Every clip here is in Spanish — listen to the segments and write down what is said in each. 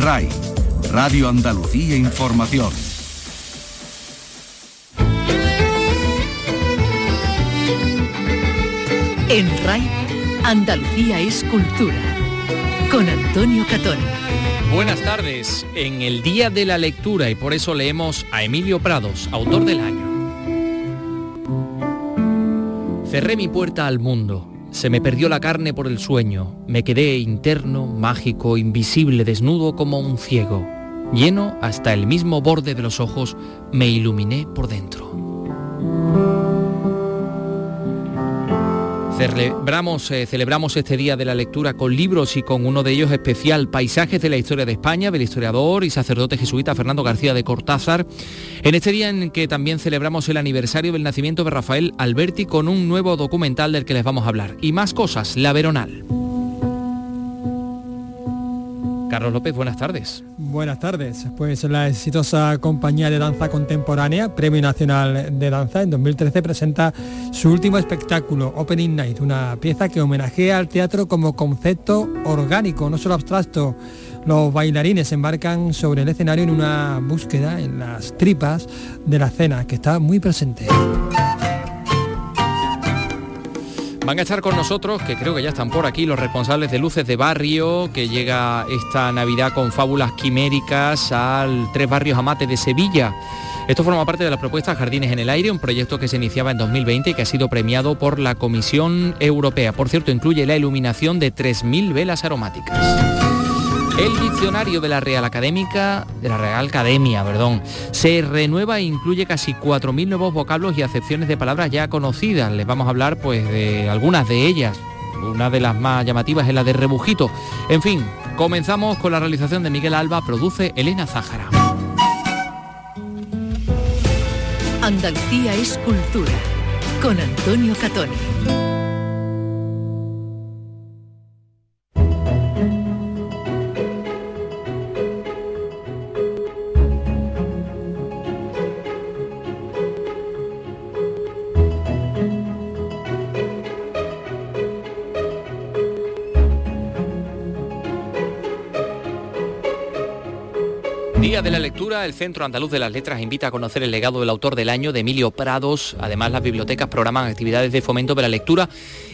RAI, Radio Andalucía Información. En RAI, Andalucía es cultura. Con Antonio Catón. Buenas tardes, en el Día de la Lectura y por eso leemos a Emilio Prados, autor del año. Cerré mi puerta al mundo, se me perdió la carne por el sueño, me quedé interno, mágico, invisible, desnudo como un ciego. Lleno hasta el mismo borde de los ojos, me iluminé por dentro. Celebramos, eh, celebramos este Día de la Lectura con libros y con uno de ellos especial, Paisajes de la Historia de España, del historiador y sacerdote jesuita Fernando García de Cortázar, en este día en que también celebramos el aniversario del nacimiento de Rafael Alberti con un nuevo documental del que les vamos a hablar. Y más cosas, La Veronal. Carlos López, buenas tardes. Buenas tardes. Pues la exitosa compañía de danza contemporánea, Premio Nacional de Danza, en 2013 presenta su último espectáculo, Opening Night, una pieza que homenajea al teatro como concepto orgánico, no solo abstracto. Los bailarines embarcan sobre el escenario en una búsqueda en las tripas de la escena, que está muy presente. Van a estar con nosotros, que creo que ya están por aquí, los responsables de Luces de Barrio, que llega esta Navidad con fábulas quiméricas al Tres Barrios Amate de Sevilla. Esto forma parte de la propuesta Jardines en el Aire, un proyecto que se iniciaba en 2020 y que ha sido premiado por la Comisión Europea. Por cierto, incluye la iluminación de 3.000 velas aromáticas. El diccionario de la Real Académica, de la Real Academia, perdón, se renueva e incluye casi 4.000 nuevos vocablos y acepciones de palabras ya conocidas. Les vamos a hablar pues de algunas de ellas. Una de las más llamativas es la de rebujito. En fin, comenzamos con la realización de Miguel Alba, produce Elena Zájara. Andalucía es cultura, con Antonio Catoni. El Centro Andaluz de las Letras invita a conocer el legado del autor del año, de Emilio Prados. Además, las bibliotecas programan actividades de fomento de la lectura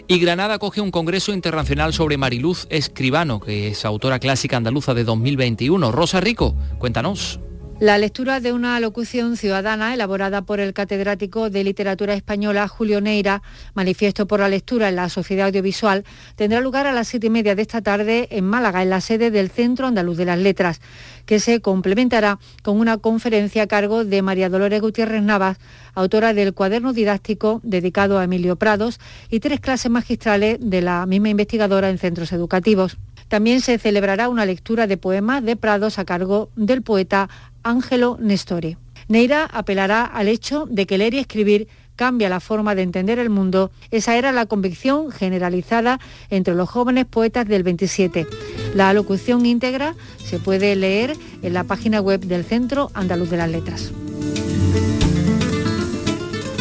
y Granada coge un congreso internacional sobre Mariluz Escribano, que es autora clásica andaluza de 2021. Rosa Rico, cuéntanos. La lectura de una locución ciudadana elaborada por el catedrático de literatura española Julio Neira, manifiesto por la lectura en la sociedad audiovisual, tendrá lugar a las siete y media de esta tarde en Málaga, en la sede del Centro Andaluz de las Letras, que se complementará con una conferencia a cargo de María Dolores Gutiérrez Navas, autora del cuaderno didáctico dedicado a Emilio Prados, y tres clases magistrales de la misma investigadora en centros educativos. También se celebrará una lectura de poemas de Prados a cargo del poeta Ángelo Nestori. Neira apelará al hecho de que leer y escribir cambia la forma de entender el mundo. Esa era la convicción generalizada entre los jóvenes poetas del 27. La alocución íntegra se puede leer en la página web del Centro Andaluz de las Letras.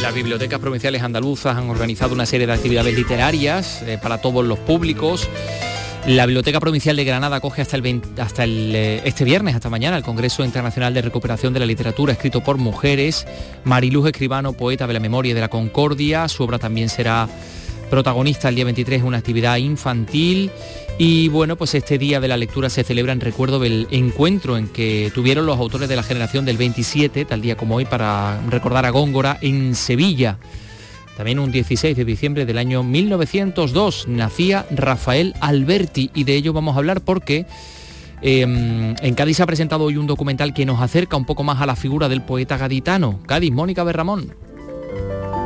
Las bibliotecas provinciales andaluzas han organizado una serie de actividades literarias eh, para todos los públicos. La Biblioteca Provincial de Granada acoge hasta, el, eh, este viernes, hasta mañana, el Congreso Internacional de Recuperación de la Literatura escrito por mujeres. Mariluz Escribano, poeta de la memoria y de la concordia. Su obra también será protagonista el día 23 en una actividad infantil. Y bueno, pues este día de la lectura se celebra en recuerdo del encuentro en que tuvieron los autores de la generación del 27, tal día como hoy, para recordar a Góngora en Sevilla. También un 16 de diciembre del año 1902 nacía Rafael Alberti y de ello vamos a hablar porque em, en Cádiz se ha presentado hoy un documental que nos acerca un poco más a la figura del poeta gaditano. Cádiz, Mónica Berramón.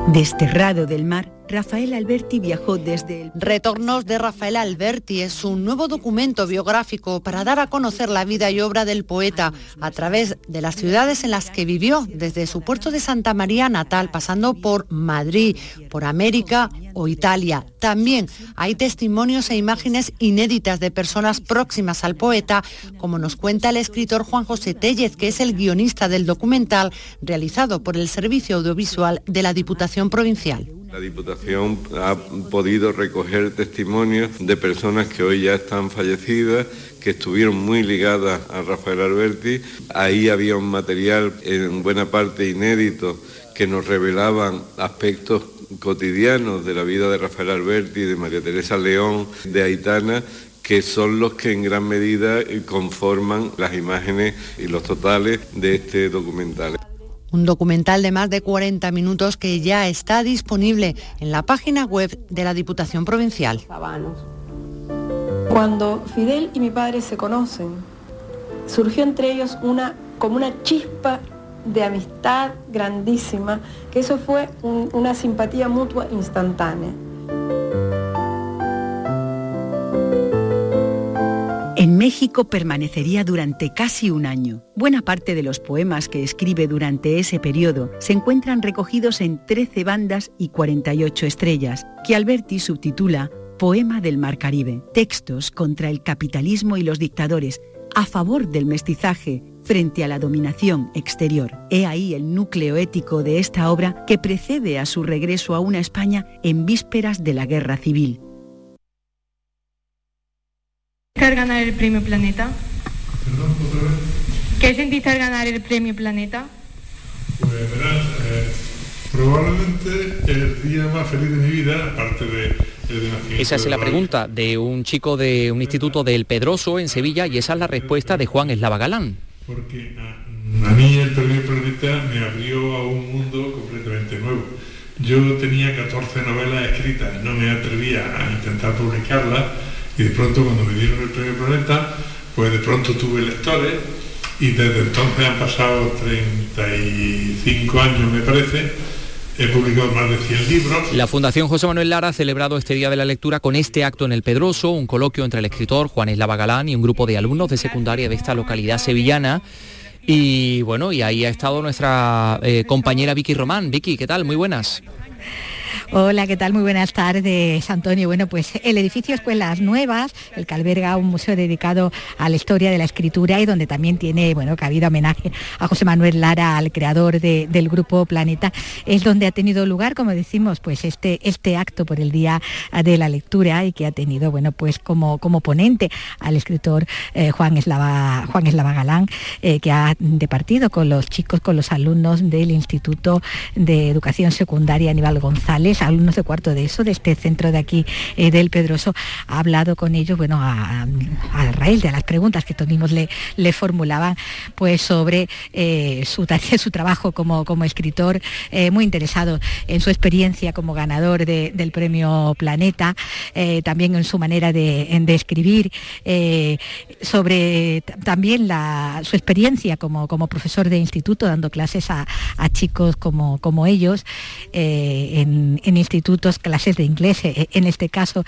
Desterrado del mar, Rafael Alberti viajó desde el... Retornos de Rafael Alberti es un nuevo documento biográfico para dar a conocer la vida y obra del poeta a través de las ciudades en las que vivió, desde su puerto de Santa María natal, pasando por Madrid, por América o Italia. También hay testimonios e imágenes inéditas de personas próximas al poeta, como nos cuenta el escritor Juan José Tellez, que es el guionista del documental realizado por el Servicio Audiovisual de la Diputación Provincial. La Diputación ha podido recoger testimonios de personas que hoy ya están fallecidas, que estuvieron muy ligadas a Rafael Alberti. Ahí había un material en buena parte inédito que nos revelaban aspectos cotidianos de la vida de Rafael Alberti, de María Teresa León, de Aitana, que son los que en gran medida conforman las imágenes y los totales de este documental. Un documental de más de 40 minutos que ya está disponible en la página web de la Diputación Provincial. Cuando Fidel y mi padre se conocen, surgió entre ellos una, como una chispa de amistad grandísima, que eso fue una simpatía mutua instantánea. México permanecería durante casi un año. Buena parte de los poemas que escribe durante ese periodo se encuentran recogidos en 13 bandas y 48 estrellas, que Alberti subtitula Poema del Mar Caribe, textos contra el capitalismo y los dictadores, a favor del mestizaje frente a la dominación exterior. He ahí el núcleo ético de esta obra que precede a su regreso a una España en vísperas de la guerra civil al ganar el premio Planeta? Perdón, otra vez. ¿Qué sentiste al ganar el premio Planeta? Pues verás, eh, probablemente el día más feliz de mi vida, aparte de esa es la pregunta de un chico de un instituto del Pedroso en Sevilla y esa es la respuesta de Juan Eslava Galán. Porque a, a, mí el premio Planeta me abrió a un mundo completamente nuevo. Yo tenía 14 novelas escritas, no me atrevía a intentar publicarlas y de pronto cuando me dieron el premio Planeta, pues de pronto tuve lectores y desde entonces han pasado 35 años me parece, he publicado más de 100 libros. La Fundación José Manuel Lara ha celebrado este Día de la Lectura con este acto en el Pedroso, un coloquio entre el escritor Juan Eslava Galán y un grupo de alumnos de secundaria de esta localidad sevillana. Y bueno, y ahí ha estado nuestra eh, compañera Vicky Román. Vicky, ¿qué tal? Muy buenas. Hola, ¿qué tal? Muy buenas tardes, Antonio. Bueno, pues el edificio Escuelas Nuevas, el que alberga un museo dedicado a la historia de la escritura y donde también tiene, bueno, cabido homenaje a José Manuel Lara, al creador del grupo Planeta, es donde ha tenido lugar, como decimos, pues este, este acto por el Día de la Lectura y que ha tenido, bueno, pues como, como ponente al escritor eh, Juan, Eslava, Juan Eslava Galán, eh, que ha departido con los chicos, con los alumnos del Instituto de Educación Secundaria Aníbal González alumnos de cuarto de eso, de este centro de aquí eh, del Pedroso, ha hablado con ellos, bueno, a, raíz de las preguntas que todos mismos le, le formulaban, pues sobre eh, su, su trabajo como, como escritor, eh, muy interesado en su experiencia como ganador del premio Planeta, también en su manera de, escribir, sobre también la, su experiencia como, como profesor de instituto, dando clases a, chicos como, como ellos en, en institutos, clases de inglés eh, en este caso,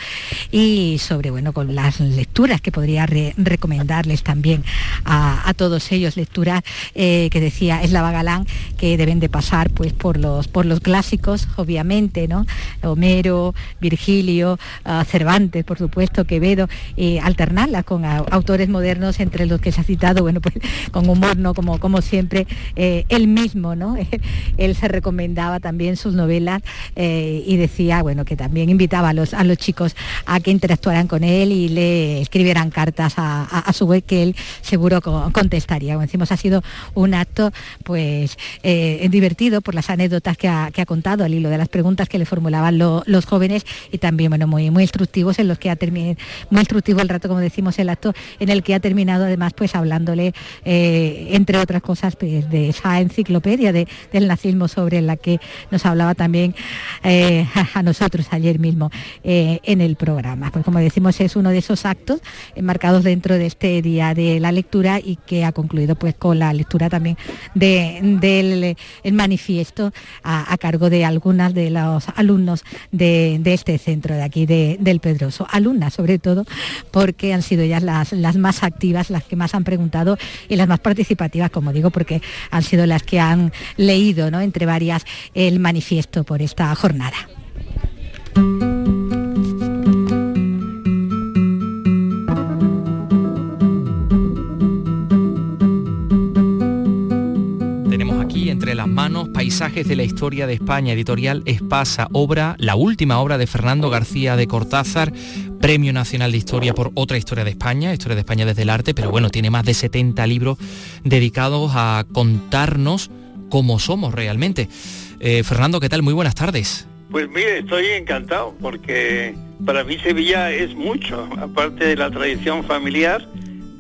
y sobre bueno, con las lecturas que podría recomendarles también a, todos ellos, lecturas eh, que decía Eslava Galán, que deben de pasar pues por los, por los clásicos, obviamente, ¿no? Homero, Virgilio, ah, Cervantes, por supuesto, Quevedo, y alternarlas con autores modernos entre los que se ha citado, bueno, pues con humor, ¿no? Como, como siempre, eh, él mismo, ¿no? él se recomendaba también sus novelas y decía, bueno, que también invitaba a los, a los chicos a que interactuaran con él y le escribieran cartas a, su web que él seguro contestaría. Como decimos, ha sido un acto pues eh, divertido por las anécdotas que ha, contado al hilo de las preguntas que le formulaban los jóvenes y también bueno, muy, muy instructivos en los que ha terminado, muy instructivo el rato, como decimos, el acto en el que ha terminado además pues hablándole, eh, entre otras cosas, pues, de esa enciclopedia de, del nazismo sobre la que nos hablaba también eh, a nosotros ayer mismo eh, en el programa. Pues como decimos, es uno de esos actos enmarcados dentro de este día de la lectura y que ha concluido pues con la lectura también del manifiesto a, cargo de algunas de los alumnos de, este centro de aquí del Pedroso. Alumnas sobre todo porque han sido ellas las, las más activas, las que más han preguntado y las más participativas, como digo, porque han sido las que han leído, ¿no? entre varias, el manifiesto por esta jornada. Tenemos aquí entre las manos Paisajes de la Historia de España, editorial Espasa, obra, la última obra de Fernando García de Cortázar, Premio Nacional de Historia por otra historia de España, Historia de España desde el arte, pero bueno, tiene más de 70 libros dedicados a contarnos cómo somos realmente. Eh, Fernando, ¿qué tal? Muy buenas tardes. Pues mire, estoy encantado porque para mí Sevilla es mucho, aparte de la tradición familiar,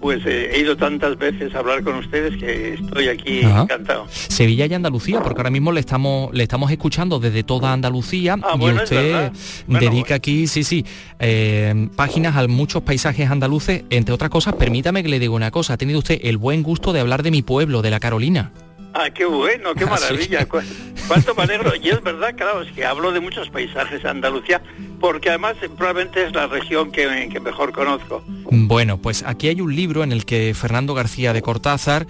pues eh, he ido tantas veces a hablar con ustedes que estoy aquí encantado. Sevilla y Andalucía, porque ahora mismo le estamos le estamos escuchando desde toda Andalucía ah, y usted dedica aquí, sí, sí, eh, páginas a muchos paisajes andaluces, entre otras cosas, permítame que le diga una cosa, ha tenido usted el buen gusto de hablar de mi pueblo, de la Carolina. Ah, qué bueno, qué ah, maravilla. Cuánto me alegro. Y es verdad, claro, es que hablo de muchos paisajes de Andalucía, porque además eh, probablemente es la región que, mejor conozco. Bueno, pues aquí hay un libro en el que Fernando García de Cortázar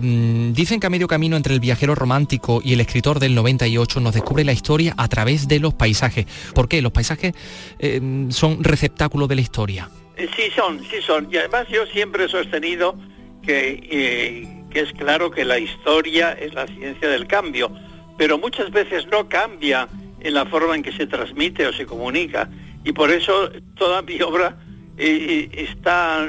mm, dicen que a medio camino entre el viajero romántico y el escritor del 98 nos descubre la historia a través de los paisajes. ¿Por qué? Los paisajes eh, son receptáculos de la historia. Eh, sí son, sí son. Y además yo siempre he sostenido que que es claro que la historia es la ciencia del cambio, pero muchas veces no cambia en la forma en que se transmite o se comunica. Y por eso toda mi obra eh, está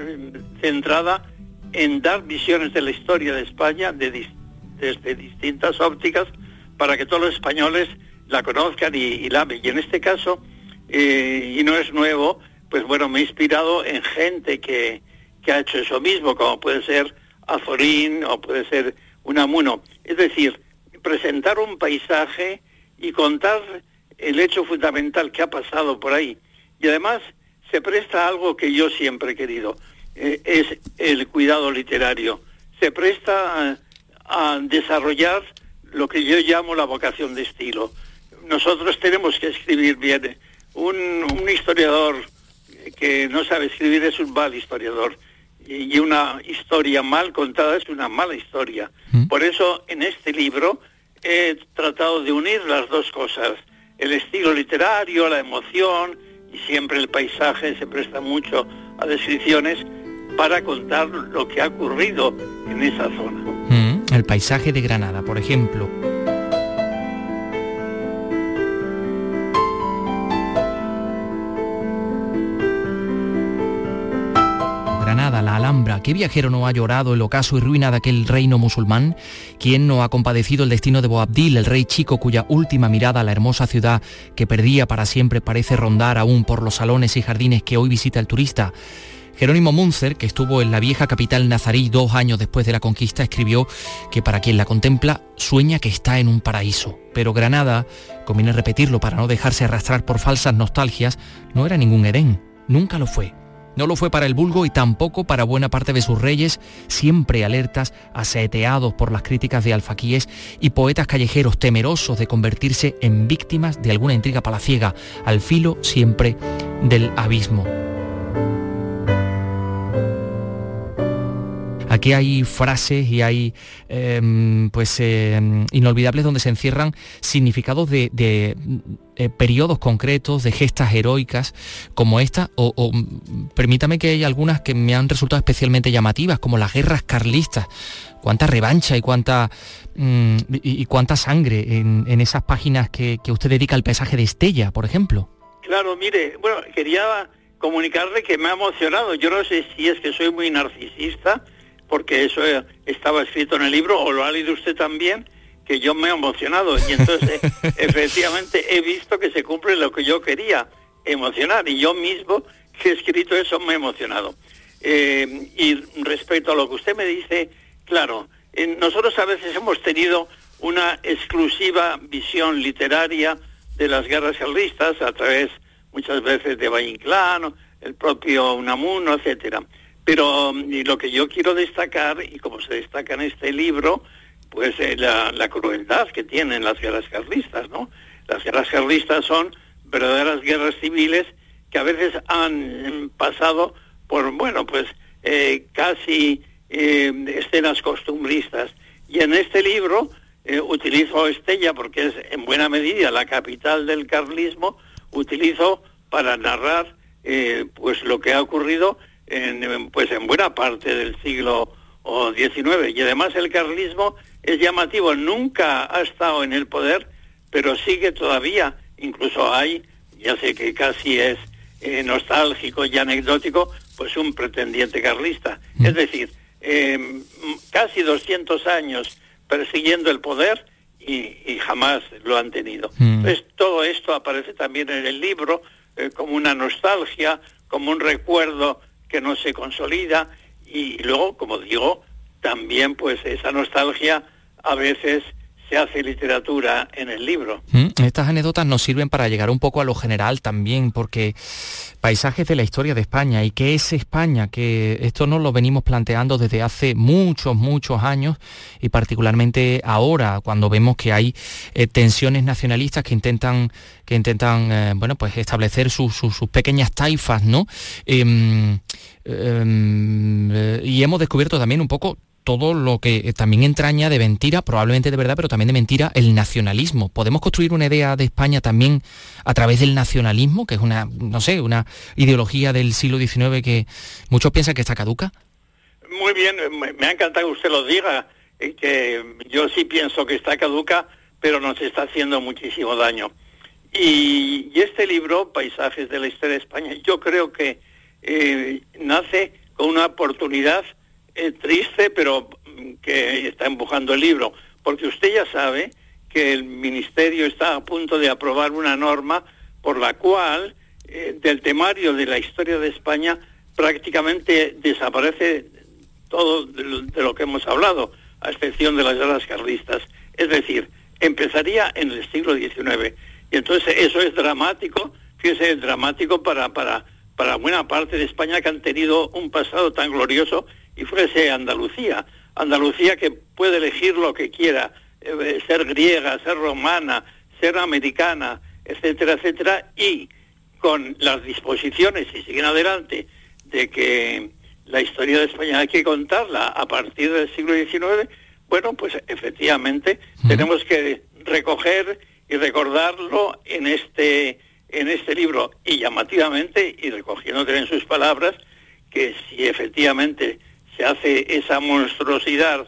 centrada en dar visiones de la historia de España desde distintas ópticas para que todos los españoles la conozcan y, la vean. Y en este caso, eh, y no es nuevo, pues bueno, me he inspirado en gente que, que ha hecho eso mismo, como puede ser Azorín o puede ser Unamuno. Es decir, presentar un paisaje y contar el hecho fundamental que ha pasado por ahí. Y además se presta algo que yo siempre he querido, eh, es el cuidado literario. Se presta a, desarrollar lo que yo llamo la vocación de estilo. Nosotros tenemos que escribir bien. Un, un historiador que no sabe escribir es un mal historiador y una historia mal contada es una mala historia. Mm. Por eso en este libro he tratado de unir las dos cosas, el estilo literario, la emoción y siempre el paisaje se presta mucho a descripciones para contar lo que ha ocurrido en esa zona. Mm, el paisaje de Granada, por ejemplo. La Alhambra. ¿Qué viajero no ha llorado el ocaso y ruina de aquel reino musulmán? ¿Quién no ha compadecido el destino de Boabdil, el rey chico cuya última mirada a la hermosa ciudad que perdía para siempre parece rondar aún por los salones y jardines que hoy visita el turista? Jerónimo Munzer, que estuvo en la vieja capital nazarí dos años después de la conquista, escribió que para quien la contempla sueña que está en un paraíso. Pero Granada, conviene repetirlo para no dejarse arrastrar por falsas nostalgias, no era ningún Edén, nunca lo fue. No lo fue para el vulgo y tampoco para buena parte de sus reyes, siempre alertas, aseteados por las críticas de alfaquíes y poetas callejeros temerosos de convertirse en víctimas de alguna intriga palaciega, al filo siempre del abismo. Aquí hay frases y hay em, pues em, inolvidables donde se encierran significados de, eh, periodos concretos, de gestas heroicas como esta, o, permítame que hay algunas que me han resultado especialmente llamativas, como las guerras carlistas. Cuánta revancha y cuánta, mm, y, cuánta sangre en, esas páginas que, que usted dedica al paisaje de Estella, por ejemplo. Claro, mire, bueno, quería comunicarle que me ha emocionado. Yo no sé si es que soy muy narcisista, porque eso estaba escrito en el libro, o lo ha leído usted también, que yo me he emocionado. Y entonces, efectivamente, he visto que se cumple lo que yo quería, emocionar. Y yo mismo, que he escrito eso, me he emocionado. Eh, y respecto a lo que usted me dice, claro, nosotros a veces hemos tenido una exclusiva visión literaria de las guerras carlistas a través muchas veces de Valle Inclán, el propio Unamuno, etcétera. Pero lo que yo quiero destacar, y como se destaca en este libro, pues eh, la, crueldad que tienen las guerras carlistas, ¿no? Las guerras carlistas son verdaderas guerras civiles que a veces han pasado por, bueno, pues eh, casi eh, escenas costumbristas. Y en este libro utilizo Estella porque es en buena medida la capital del carlismo, utilizo para narrar pues lo que ha ocurrido en, pues en buena parte del siglo XIX. Y además el carlismo es llamativo, nunca ha estado en el poder, pero sigue todavía, incluso hay, ya sé que casi es eh, nostálgico y anecdótico, pues un pretendiente carlista. Mm. Es decir, eh, casi 200 años persiguiendo el poder y, jamás lo han tenido. Mm. Entonces, todo esto aparece también en el libro eh, como una nostalgia, como un recuerdo que no se consolida y luego, como digo, también pues esa nostalgia a veces hace literatura en el libro. Mm, estas anécdotas nos sirven para llegar un poco a lo general también, porque paisajes de la historia de España y qué es España, que esto nos lo venimos planteando desde hace muchos, muchos años y particularmente ahora, cuando vemos que hay eh, tensiones nacionalistas que intentan, que intentan eh, bueno, pues establecer sus, pequeñas taifas, ¿no? Em, em, eh, y hemos descubierto también un poco todo lo que también entraña de mentira, probablemente de verdad, pero también de mentira, el nacionalismo. ¿Podemos construir una idea de España también a través del nacionalismo, que es una, no sé, una ideología del siglo XIX que muchos piensan que está caduca? Muy bien, me ha encantado que usted lo diga, eh, que yo sí pienso que está caduca, pero nos está haciendo muchísimo daño. Y, este libro, Paisajes de la Historia de España, yo creo que eh, nace con una oportunidad triste, pero que está empujando el libro, porque usted ya sabe que el Ministerio está a punto de aprobar una norma por la cual eh, del temario de la historia de España prácticamente desaparece todo de lo, que hemos hablado, a excepción de las guerras carlistas. Es decir, empezaría en el siglo XIX. Y entonces eso es dramático, fíjese, es dramático para, para, para buena parte de España que han tenido un pasado tan glorioso y fuese Andalucía. Andalucía que puede elegir lo que quiera, eh, ser griega, ser romana, ser americana, etcétera, etcétera, y con las disposiciones, y siguen adelante, de que la historia de España hay que contarla a partir del siglo XIX, bueno, pues efectivamente tenemos que recoger y recordarlo en este, en este libro, y llamativamente, y recogiendo en sus palabras, que si efectivamente se hace esa monstruosidad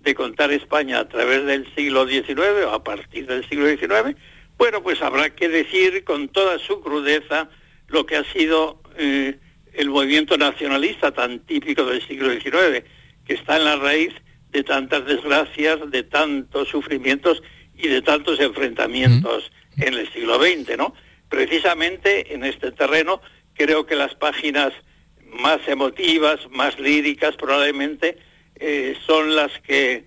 de contar España a través del siglo XIX o a partir del siglo XIX, bueno, pues habrá que decir con toda su crudeza lo que ha sido eh, el movimiento nacionalista tan típico del siglo XIX, que está en la raíz de tantas desgracias, de tantos sufrimientos y de tantos enfrentamientos en el siglo XX, ¿no? Precisamente en este terreno creo que las páginas más emotivas, más líricas probablemente, eh, son las que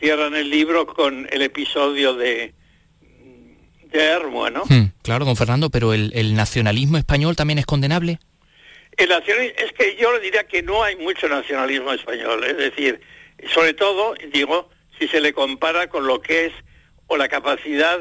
cierran el libro con el episodio de, de Hermo, ¿no? Hmm, claro, don Fernando, pero el, nacionalismo español también es condenable. El es que yo le diría que no hay mucho nacionalismo español, es decir, sobre todo, digo, si se le compara con lo que es o la capacidad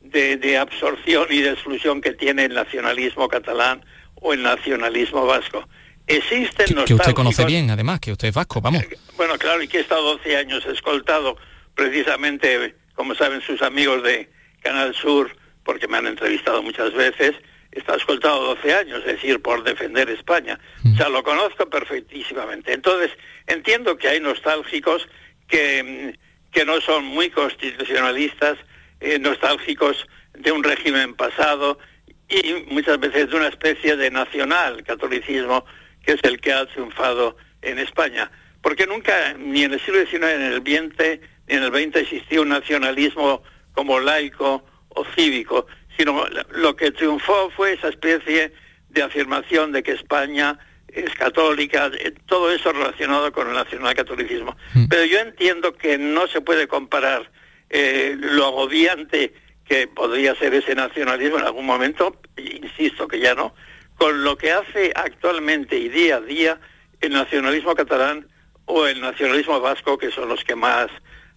de, de absorción y de exclusión que tiene el nacionalismo catalán o el nacionalismo vasco. Existen que, que usted conoce bien, además, que usted es vasco, vamos. Bueno, claro, y que he estado 12 años escoltado precisamente, como saben sus amigos de Canal Sur, porque me han entrevistado muchas veces, estado escoltado 12 años, es decir, por defender España. O sea, lo conozco perfectísimamente. Entonces, entiendo que hay nostálgicos que, que no son muy constitucionalistas, eh, nostálgicos de un régimen pasado y muchas veces de una especie de nacional catolicismo que es el que ha triunfado en España. Porque nunca, ni en el siglo XIX, ni en el XX, ni en el XX existía un nacionalismo como laico o cívico, sino lo que triunfó fue esa especie de afirmación de que España es católica, todo eso relacionado con el nacionalcatolicismo. Mm. Pero yo entiendo que no se puede comparar eh, lo agobiante que podría ser ese nacionalismo en algún momento, insisto que ya no, con lo que hace actualmente y día a día el nacionalismo catalán o el nacionalismo vasco, que son los que más,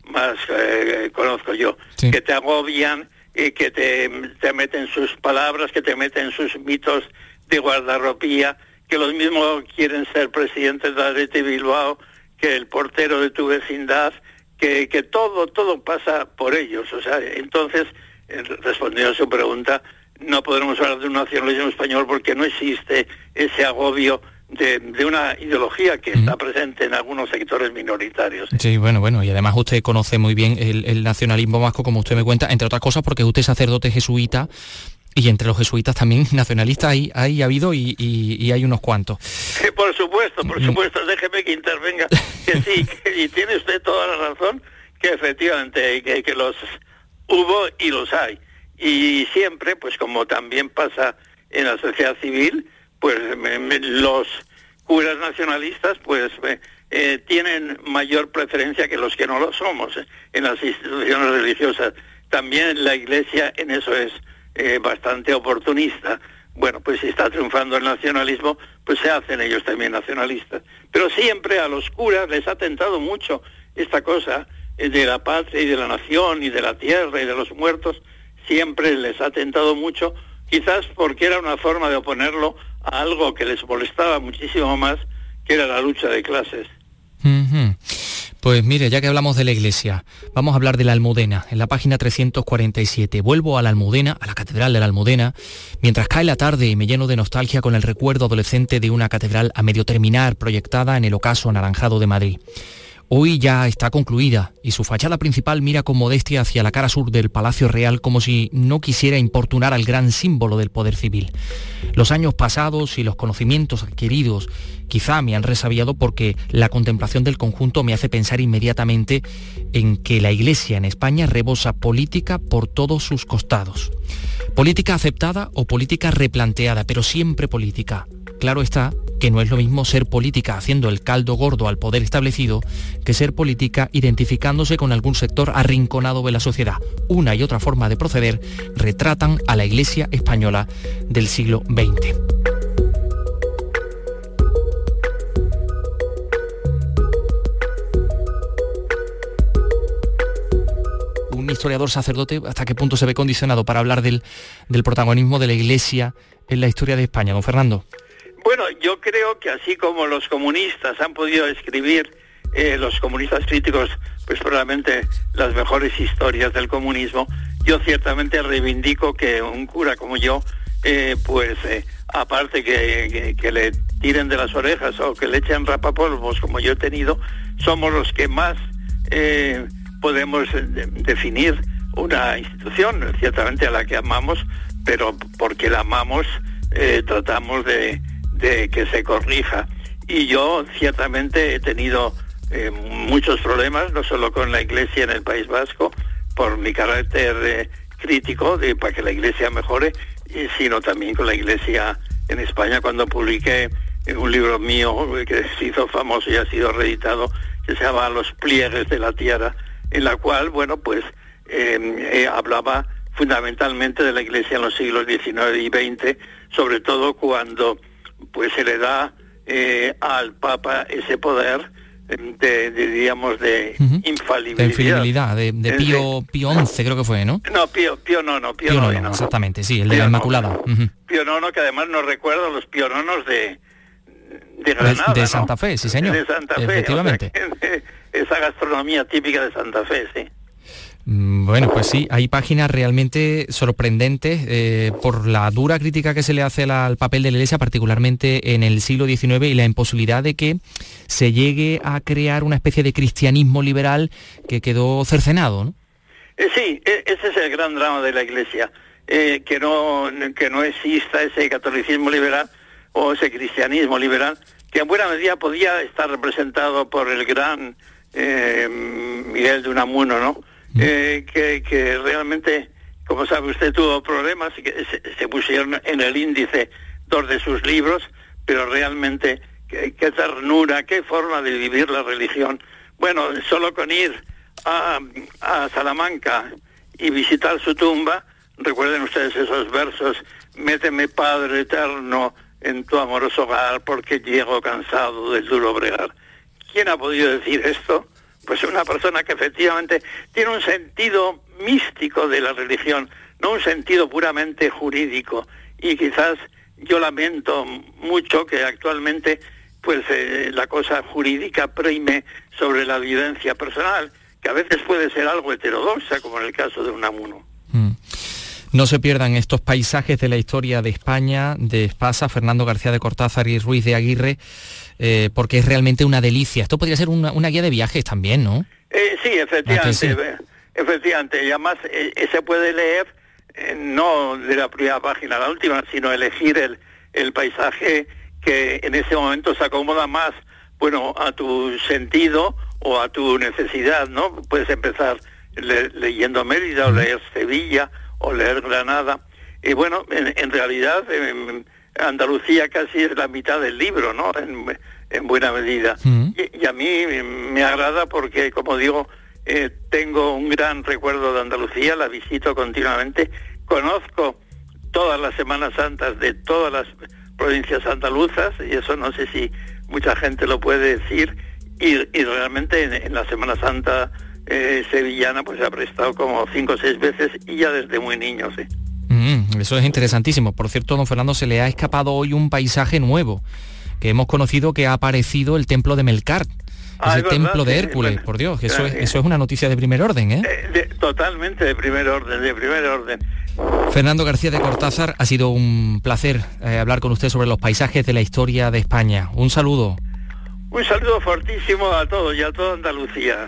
más eh, conozco yo, que te agobian y que te, te meten sus palabras, que te meten sus mitos de guardarropía, que los mismos quieren ser presidentes de Atleti Bilbao, que el portero de tu vecindad, que, que todo, todo pasa por ellos. O sea, entonces, eh, respondiendo a su pregunta, no podremos hablar de un nacionalismo español porque no existe ese agobio de, una ideología que está presente en algunos sectores minoritarios. Sí, bueno, bueno, y además usted conoce muy bien el, nacionalismo vasco, como usted me cuenta, entre otras cosas porque usted es sacerdote jesuita Y entre los jesuitas también nacionalistas hay, hay habido y, y, hay unos cuantos. por supuesto, por mm. supuesto, déjeme que intervenga. Que sí, y tiene usted toda la razón, que efectivamente que, que los hubo y los hay. Y siempre, pues como también pasa en la sociedad civil, pues los curas nacionalistas pues eh, tienen mayor preferencia que los que no lo somos eh, en las instituciones religiosas. También la Iglesia en eso es eh, bastante oportunista. Bueno, pues si está triunfando el nacionalismo, pues se hacen ellos también nacionalistas. Pero siempre a los curas les ha tentado mucho esta cosa de la patria y de la nación y de la tierra y de los muertos, siempre les ha tentado mucho, quizás porque era una forma de oponerlo a algo que les molestaba muchísimo más, que era la lucha de clases. Pues mire, ya que hablamos de la iglesia, vamos a hablar de la Almudena, en la página 347. Vuelvo a la Almudena, a la Catedral de la Almudena, mientras cae la tarde y me lleno de nostalgia con el recuerdo adolescente de una catedral a medio terminar proyectada en el ocaso anaranjado de Madrid. Hoy ya está concluida y su fachada principal mira con modestia hacia la cara sur del Palacio Real como si no quisiera importunar al gran símbolo del poder civil. Los años pasados y los conocimientos adquiridos quizá me han resabiado porque la contemplación del conjunto me hace pensar inmediatamente en que la Iglesia en España rebosa política por todos sus costados. Política aceptada o política replanteada, pero siempre política. Claro está que no es lo mismo ser política haciendo el caldo gordo al poder establecido que ser política identificándose con algún sector arrinconado de la sociedad. Una y otra forma de proceder retratan a la Iglesia española del siglo XX. un historiador sacerdote, ¿hasta qué punto se ve condicionado para hablar del, protagonismo de la Iglesia en la historia de España? Don Fernando. Bueno, yo creo que así como los comunistas han podido escribir, eh, los comunistas críticos, pues probablemente las mejores historias del comunismo, yo ciertamente reivindico que un cura como yo, eh, pues eh, aparte que, que, le tiren de las orejas o que le echen rapapolvos como yo he tenido, somos los que más podemos definir una institución, ciertamente a la que amamos, pero porque la amamos tratamos de de que se corrija. Y yo ciertamente he tenido eh, muchos problemas, no solo con la Iglesia en el País Vasco, por mi carácter eh, crítico de, para que la Iglesia mejore, sino también con la Iglesia en España cuando publiqué un libro mío que se hizo famoso y ha sido reeditado, que se llama Los pliegues de la tierra, en la cual, bueno, pues em, eh, hablaba fundamentalmente de la Iglesia en los siglos XIX y XX, sobre todo cuando pues se le da eh, al Papa ese poder de, diríamos, de infalibilidad. De de, Pío, Pío XI creo que fue, ¿no? No, Pío, Pío no, no, Pío, no, Exactamente, sí, el de la Inmaculada. Pío no, que además nos recuerda a los piononos de, de Granada, de, Santa Fe, sí señor. De Santa Fe, efectivamente. esa gastronomía típica de Santa Fe, sí. Mm, bueno, pues sí, hay páginas realmente sorprendentes eh, por la dura crítica que se le hace al papel de la Iglesia, particularmente en el siglo XIX, y la imposibilidad de que se llegue a crear una especie de cristianismo liberal que quedó cercenado. ¿no? Eh, sí, e, ese es el gran drama de la Iglesia, eh, que, no, que no exista ese catolicismo liberal o ese cristianismo liberal, que en buena medida podía estar representado por el gran Miguel de Unamuno, ¿no? Eh, que, realmente, como sabe usted, tuvo problemas, que se, pusieron en el índice dos de sus libros, pero realmente qué, ternura, qué forma de vivir la religión. Bueno, solo con ir a, a Salamanca y visitar su tumba, recuerden ustedes esos versos, méteme Padre Eterno en tu amoroso hogar porque llego cansado del duro bregar. ¿Quién ha podido decir esto? Pues una persona que efectivamente tiene un sentido místico de la religión, no un sentido puramente jurídico. Y quizás yo lamento mucho que actualmente pues eh, la cosa jurídica prime sobre la vivencia personal, que a veces puede ser algo heterodoxa, como en el caso de Unamuno. Mm. No se pierdan estos paisajes de la historia de España, de Espasa, Fernando García de Cortázar y Ruiz de Aguirre, eh, porque es realmente una delicia. Esto podría ser una, guía de viajes también, ¿no? Eh, sí, efectivamente. Efectivamente. Y además eh, se puede leer eh, no de la primera página a la última, sino elegir el, el paisaje que en ese momento se acomoda más, bueno, a tu sentido o a tu necesidad, ¿no? Puedes empezar leyendo Mérida o leer Sevilla o leer Granada. Y bueno, en, realidad Andalucía casi es la mitad del libro, ¿no? En, buena medida. y, a mí me agrada porque, como digo, eh, tengo un gran recuerdo de Andalucía, la visito continuamente, conozco todas las Semanas Santas de todas las provincias andaluzas, y eso no sé si mucha gente lo puede decir, y, realmente en, la Semana Santa eh, sevillana pues se ha prestado como cinco o seis veces y ya desde muy niño, sí. Eso es interesantísimo. Por cierto, don Fernando, se le ha escapado hoy un paisaje nuevo, que hemos conocido que ha aparecido el templo de Melcar, es el templo de Hércules, por Dios, eso, es, eso es una noticia de primer orden, ¿eh? eh totalmente de primer orden, de primer orden. Fernando García de Cortázar, ha sido un placer eh, hablar con usted sobre los paisajes de la historia de España. Un saludo. Un saludo fortísimo a todos y a toda Andalucía.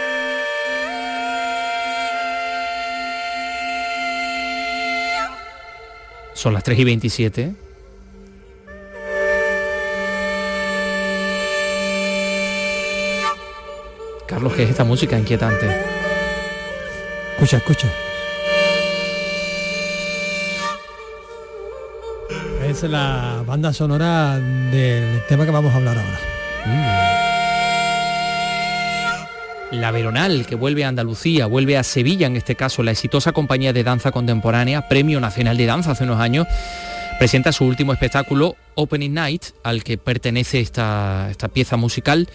Son las 3 y 27. Carlos, ¿qué es esta música inquietante? Escucha, escucha. Es la banda sonora del tema que vamos a hablar ahora. Mm. La Veronal, que vuelve a Andalucía, vuelve a Sevilla, en este caso la exitosa compañía de danza contemporánea, Premio Nacional de Danza hace unos años, presenta su último espectáculo, Opening Night, al que pertenece esta, esta pieza musical.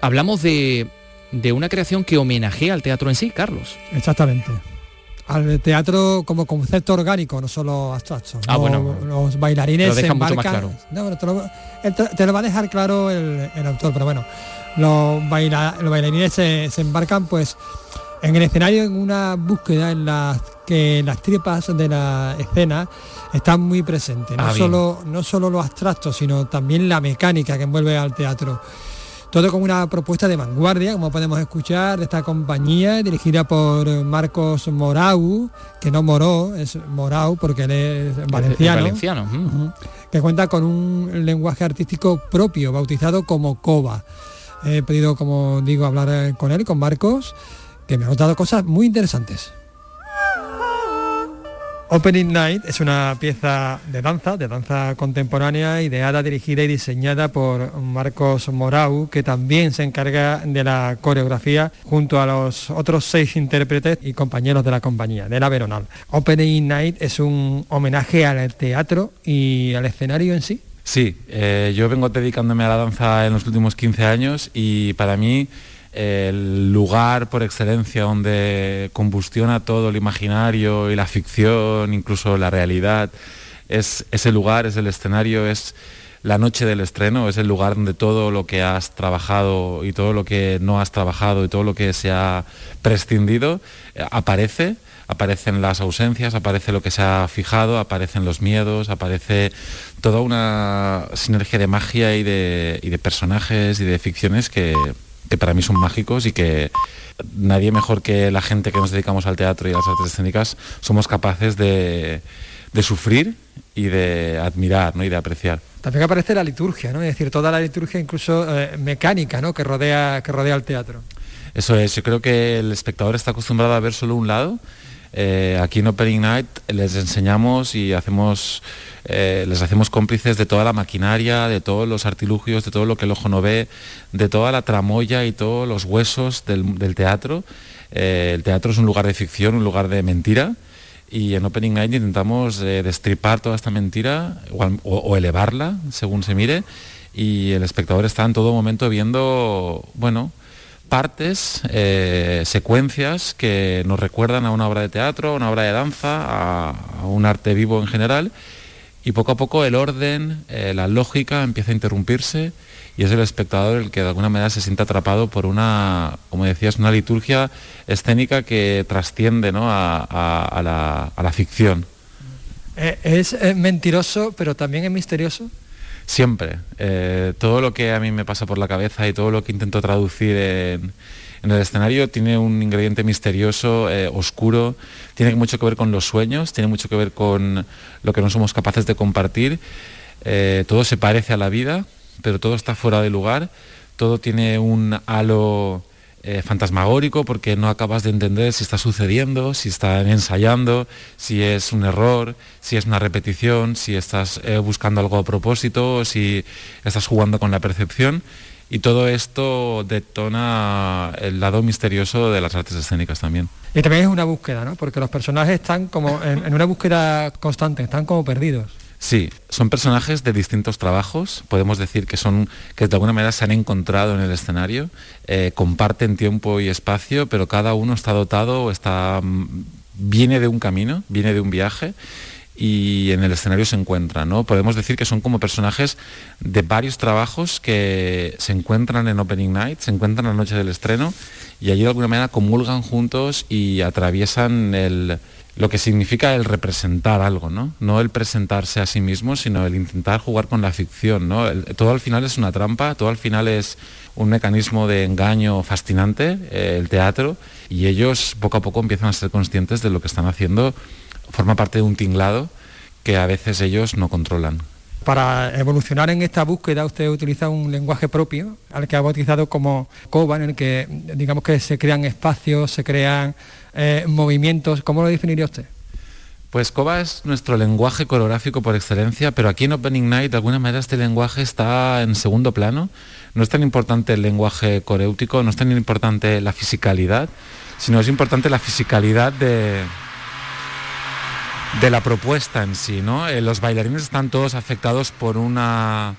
Hablamos de, una creación que homenajea al teatro en sí, Carlos. Exactamente. Al teatro como concepto orgánico, no solo abstracto. Ah, bueno. Los bailarines se embarcan. te, lo, va a dejar claro el, el autor, pero bueno los, bailarines se, embarcan pues en el escenario en una búsqueda en la que las tripas de la escena están muy presentes. No, ah, solo, no solo lo abstracto, sino también la mecánica que envuelve al teatro. Todo con una propuesta de vanguardia, como podemos escuchar, de esta compañía dirigida por Marcos Morau, que no moró, es Morau porque él es valenciano. valenciano. Que cuenta con un lenguaje artístico propio, bautizado como COBA he pedido, como digo, hablar eh, con él, con Marcos, que me ha contado cosas muy interesantes. Opening Night es una pieza de danza, de danza contemporánea, ideada, dirigida y diseñada por Marcos Morau, que también se encarga de la coreografía junto a los otros seis intérpretes y compañeros de la compañía, de la Veronal. Opening Night es un homenaje al teatro y al escenario en sí. Sí, eh, yo vengo dedicándome a la danza en los últimos 15 años y para mí el lugar por excelencia donde combustiona todo el imaginario y la ficción, incluso la realidad, es ese lugar, es el escenario, es la noche del estreno, es el lugar donde todo lo que has trabajado y todo lo que no has trabajado y todo lo que se ha prescindido eh, aparece aparecen las ausencias, aparece lo que se ha fijado, aparecen los miedos, aparece toda una sinergia de magia y de, personajes y de ficciones que, para mí son mágicos y que nadie mejor que la gente que nos dedicamos al teatro y a las artes escénicas somos capaces de, sufrir y de admirar ¿no? y de apreciar. También aparece la liturgia, ¿no? es decir, toda la liturgia incluso eh, mecánica ¿no? que, rodea, que rodea al teatro. Eso es, yo creo que el espectador está acostumbrado a ver solo un lado eh, aquí en Opening Night les enseñamos y hacemos, eh, les hacemos cómplices de toda la maquinaria, de todos los artilugios, de todo lo que el ojo no ve, de toda la tramoya y todos los huesos del, teatro. Eh, el teatro es un lugar de ficción, un lugar de mentira. Y en Opening Night intentamos destripar toda esta mentira o, elevarla, según se mire, y el espectador está en todo momento viendo, bueno, partes, eh, secuencias que nos recuerdan a una obra de teatro, a una obra de danza, a, un arte vivo en general, y poco a poco el orden, eh, la lógica empieza a interrumpirse y es el espectador el que de alguna manera se siente atrapado por una, como decías, una liturgia escénica que trasciende ¿no? a, la, ficción. Eh, es mentiroso, pero también es misterioso. Siempre. Eh, todo lo que a mí me pasa por la cabeza y todo lo que intento traducir en, el escenario tiene un ingrediente misterioso, eh, oscuro, tiene mucho que ver con los sueños, tiene mucho que ver con lo que no somos capaces de compartir. Eh, todo se parece a la vida, pero todo está fuera de lugar, todo tiene un halo eh, fantasmagórico porque no acabas de entender si está sucediendo, si están ensayando, si es un error, si es una repetición, si estás eh, buscando algo a propósito, si estás jugando con la percepción. Y todo esto detona el lado misterioso de las artes escénicas también. Y también es una búsqueda, ¿no? Porque los personajes están como en una búsqueda constante, están como perdidos. Sí, son personajes de distintos trabajos, podemos decir que son que de alguna manera se han encontrado en el escenario, eh, comparten tiempo y espacio, pero cada uno está dotado, está mm, viene de un camino, viene de un viaje y en el escenario se encuentran. ¿no? Podemos decir que son como personajes de varios trabajos que se encuentran en Opening Night, se encuentran la noche del estreno y allí de alguna manera comulgan juntos y atraviesan el, lo que significa el representar algo, ¿no? No el presentarse a sí mismo, sino el intentar jugar con la ficción, ¿no? todo al final es una trampa, todo al final es un mecanismo de engaño fascinante, eh, el teatro, y ellos poco a poco empiezan a ser conscientes de lo que están haciendo, forma parte de un tinglado que a veces ellos no controlan. Para evolucionar en esta búsqueda usted utiliza un lenguaje propio, al que ha bautizado como COBA, en el que digamos que se crean espacios, se crean eh, movimientos. ¿Cómo lo definiría usted? Pues COBA es nuestro lenguaje coreográfico por excelencia, pero aquí en Opening Night de alguna manera este lenguaje está en segundo plano. No es tan importante el lenguaje coreútico, no es tan importante la fisicalidad, sino es importante la fisicalidad de, de la propuesta en sí. ¿no? Eh, los bailarines están todos afectados por una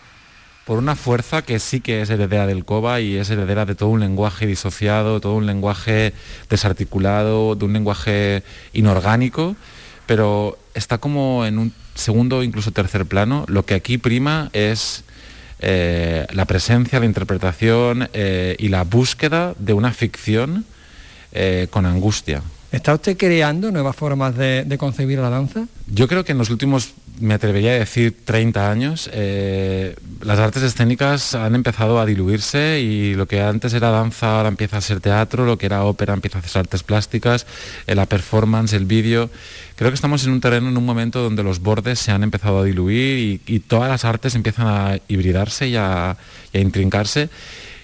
por una fuerza que sí que es heredera del COBA y es heredera de todo un lenguaje disociado, todo un lenguaje desarticulado, de un lenguaje inorgánico, pero está como en un segundo, incluso tercer plano. Lo que aquí prima es eh, la presencia, la interpretación eh, y la búsqueda de una ficción con angustia. ¿Está usted creando nuevas formas de, concebir la danza? Yo creo que en los últimos, me atrevería a decir, 30 años, eh, las artes escénicas han empezado a diluirse y lo que antes era danza ahora empieza a ser teatro, lo que era ópera empieza a ser artes plásticas, eh, la performance, el vídeo. Creo que estamos en un terreno, en un momento donde los bordes se han empezado a diluir y, todas las artes empiezan a hibridarse y a intrincarse.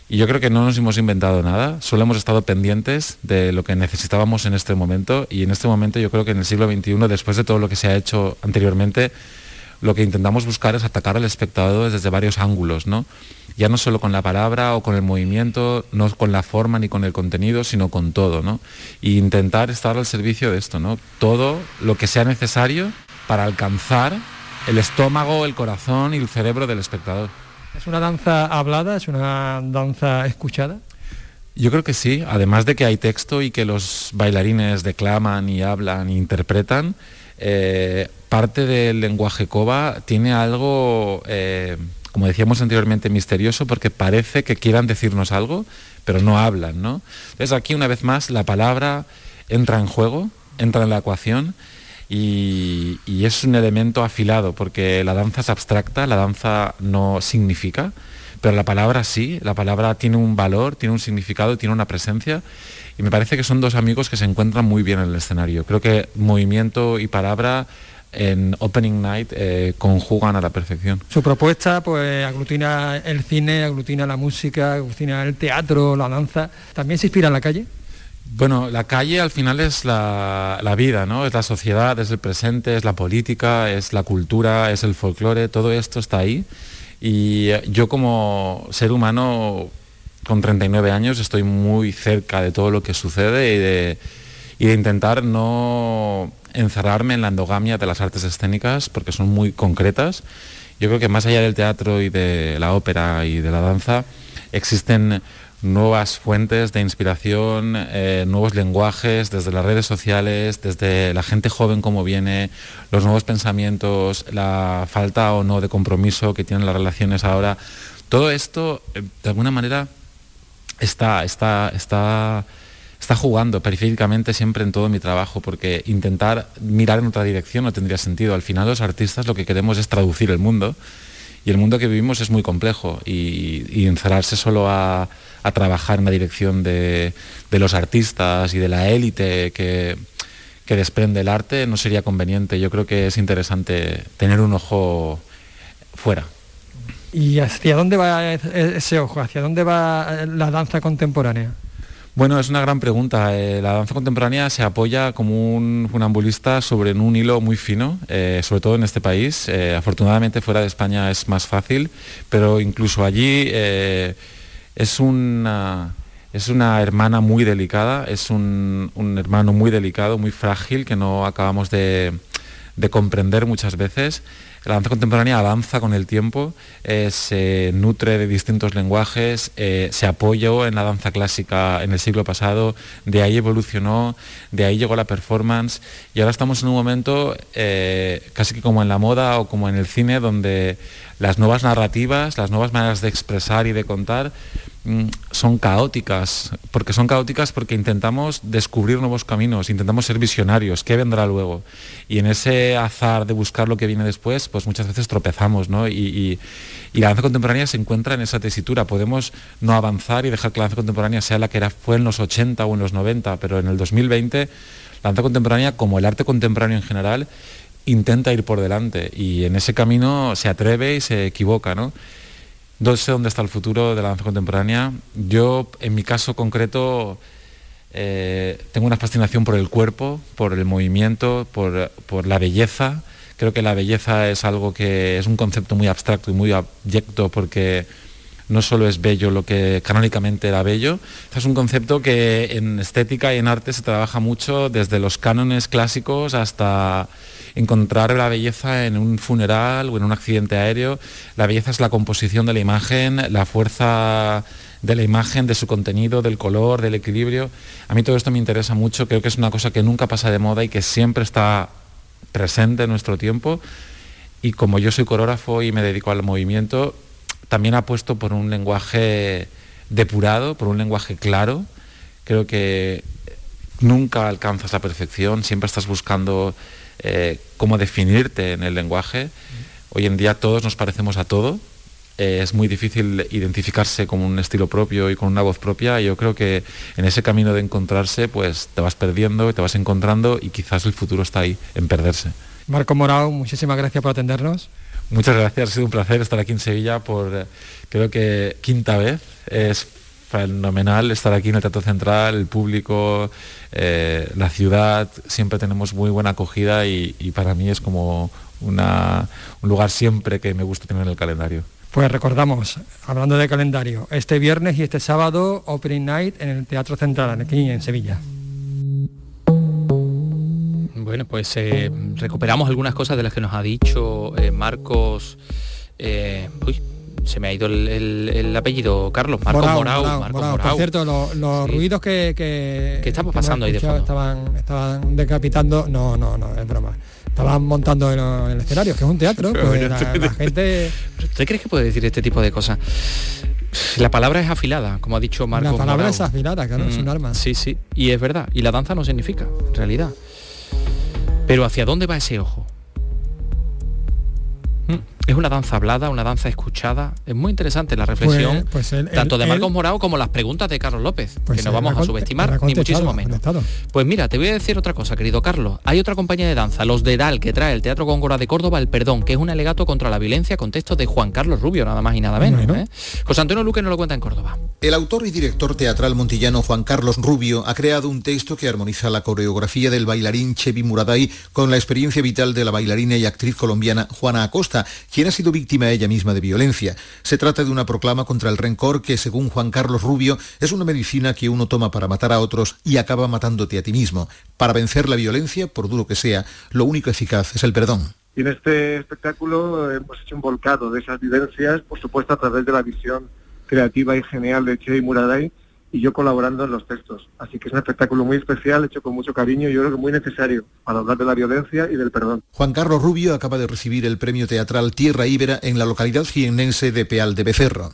Y yo creo que no nos hemos inventado nada, solo hemos estado pendientes de lo que necesitábamos en este momento y en este momento yo creo que en el siglo XXI, después de todo lo que se ha hecho anteriormente, lo que intentamos buscar es atacar al espectador desde varios ángulos, ¿no? Ya no solo con la palabra o con el movimiento, no con la forma ni con el contenido, sino con todo, ¿no? E intentar estar al servicio de esto, ¿no? Todo lo que sea necesario para alcanzar el estómago, el corazón y el cerebro del espectador. ¿Es una danza hablada? ¿Es una danza escuchada? Yo creo que sí, además de que hay texto y que los bailarines declaman y hablan e interpretan, eh, parte del lenguaje coba tiene algo, eh, como decíamos anteriormente, misterioso porque parece que quieran decirnos algo, pero no hablan, ¿no? Entonces aquí una vez más la palabra entra en juego, entra en la ecuación y, es un elemento afilado porque la danza es abstracta, la danza no significa, pero la palabra sí, la palabra tiene un valor, tiene un significado, tiene una presencia y me parece que son dos amigos que se encuentran muy bien en el escenario. Creo que movimiento y palabra en Opening Night eh, conjugan a la perfección. Su propuesta pues aglutina el cine, aglutina la música, aglutina el teatro, la danza. ¿También se inspira en la calle? Bueno, la calle al final es la, vida, ¿no? Es la sociedad, es el presente, es la política, es la cultura, es el folclore, todo esto está ahí. Y yo como ser humano con 39 años estoy muy cerca de todo lo que sucede y de, y de intentar no encerrarme en la endogamia de las artes escénicas porque son muy concretas yo creo que más allá del teatro y de la ópera y de la danza, existen nuevas fuentes de inspiración, eh, nuevos lenguajes, desde las redes sociales, desde la gente joven como viene, los nuevos pensamientos, la falta o no de compromiso que tienen las relaciones ahora. Todo esto, eh, de alguna manera, está, está, está, está jugando periféricamente siempre en todo mi trabajo, porque intentar mirar en otra dirección no tendría sentido. Al final los artistas lo que queremos es traducir el mundo y el mundo que vivimos es muy complejo y, encerrarse solo a, trabajar en la dirección de, los artistas y de la élite que, desprende el arte no sería conveniente. Yo creo que es interesante tener un ojo fuera. ¿Y hacia dónde va ese ojo? ¿Hacia dónde va la danza contemporánea? Bueno, es una gran pregunta. Eh, la danza contemporánea se apoya como un funambulista sobre un hilo muy fino, eh, sobre todo en este país. Eh, afortunadamente fuera de España es más fácil, pero incluso allí es una es una hermana muy delicada, es un, hermano muy delicado, muy frágil, que no acabamos de comprender muchas veces. La danza contemporánea avanza con el tiempo, eh, se nutre de distintos lenguajes, eh, se apoyó en la danza clásica en el siglo pasado, de ahí evolucionó, de ahí llegó la performance y ahora estamos en un momento eh, casi que como en la moda o como en el cine donde las nuevas narrativas, las nuevas maneras de expresar y de contar son caóticas, porque son caóticas porque intentamos descubrir nuevos caminos, intentamos ser visionarios, ¿qué vendrá luego? Y en ese azar de buscar lo que viene después, pues muchas veces tropezamos, ¿no? Y, la danza contemporánea se encuentra en esa tesitura, podemos no avanzar y dejar que la danza contemporánea sea la que era, fue en los 80 o en los 90, pero en el 2020 la danza contemporánea, como el arte contemporáneo en general, intenta ir por delante y en ese camino se atreve y se equivoca, ¿no? No sé dónde está el futuro de la danza contemporánea. Yo, en mi caso concreto, eh, tengo una fascinación por el cuerpo, por el movimiento, por, por, la belleza. Creo que la belleza es algo que es un concepto muy abstracto y muy abyecto porque no solo es bello lo que canónicamente era bello, es un concepto que en estética y en arte se trabaja mucho desde los cánones clásicos hasta encontrar la belleza en un funeral o en un accidente aéreo. La belleza es la composición de la imagen, la fuerza de la imagen, de su contenido, del color, del equilibrio. A mí todo esto me interesa mucho, creo que es una cosa que nunca pasa de moda y que siempre está presente en nuestro tiempo. Y como yo soy coreógrafo y me dedico al movimiento, también apuesto por un lenguaje depurado, por un lenguaje claro. Creo que nunca alcanzas la perfección, siempre estás buscando eh, cómo definirte en el lenguaje. Hoy en día todos nos parecemos a todo. Eh, es muy difícil identificarse con un estilo propio y con una voz propia. Yo creo que en ese camino de encontrarse, pues te vas perdiendo y te vas encontrando y quizás el futuro está ahí, en perderse. Marco Morao, muchísimas gracias por atendernos. Muchas gracias, ha sido un placer estar aquí en Sevilla por creo que quinta vez. Es fenomenal estar aquí en el Teatro Central, el público, eh, la ciudad, siempre tenemos muy buena acogida y, para mí es como un lugar siempre que me gusta tener en el calendario. Pues recordamos, hablando de calendario, este viernes y este sábado, Opening Night en el Teatro Central, aquí en Sevilla. Bueno, pues eh, recuperamos algunas cosas de las que nos ha dicho eh, Marcos. uy, se me ha ido el, apellido Carlos, Marcos Morao. Por cierto, los, ruidos que, que, ¿Qué estamos pasando ahí de fondo? Estaban, estaban decapitando, no, no, no, es broma. Estaban montando en, el escenario, que es un teatro, pues la, gente... ¿Usted cree que puede decir este tipo de cosas? La palabra es afilada, como ha dicho Marcos. La palabra es afilada, claro, es un mm, arma. Sí, sí, y es verdad. Y la danza no significa, en realidad. Pero ¿hacia dónde va ese ojo? Es una danza hablada, una danza escuchada. Es muy interesante la reflexión, pues, pues tanto de Marcos Morao como las preguntas de Carlos López, pues que no vamos a subestimar, ni muchísimo menos. Pues mira, te voy a decir otra cosa, querido Carlos. Hay otra compañía de danza, los de DAL, que trae el Teatro Góngora de Córdoba, El Perdón, que es un alegato contra la violencia con texto de Juan Carlos Rubio, nada más y nada menos. ¿eh? José Antonio Luque nos lo cuenta en Córdoba. El autor y director teatral montillano Juan Carlos Rubio ha creado un texto que armoniza la coreografía del bailarín Chevi Muraday con la experiencia vital de la bailarina y actriz colombiana Juana Acosta, quien ha sido víctima ella misma de violencia. Se trata de una proclama contra el rencor que, según Juan Carlos Rubio, es una medicina que uno toma para matar a otros y acaba matándote a ti mismo. Para vencer la violencia, por duro que sea, lo único eficaz es el perdón. Y en este espectáculo hemos hecho un volcado de esas vivencias, por supuesto a través de la visión creativa y genial de Che Muraday y yo colaborando en los textos. Así que es un espectáculo muy especial, hecho con mucho cariño y yo creo que muy necesario para hablar de la violencia y del perdón. Juan Carlos Rubio acaba de recibir el premio teatral Tierra Íbera en la localidad jiennense de Peal de Becerro.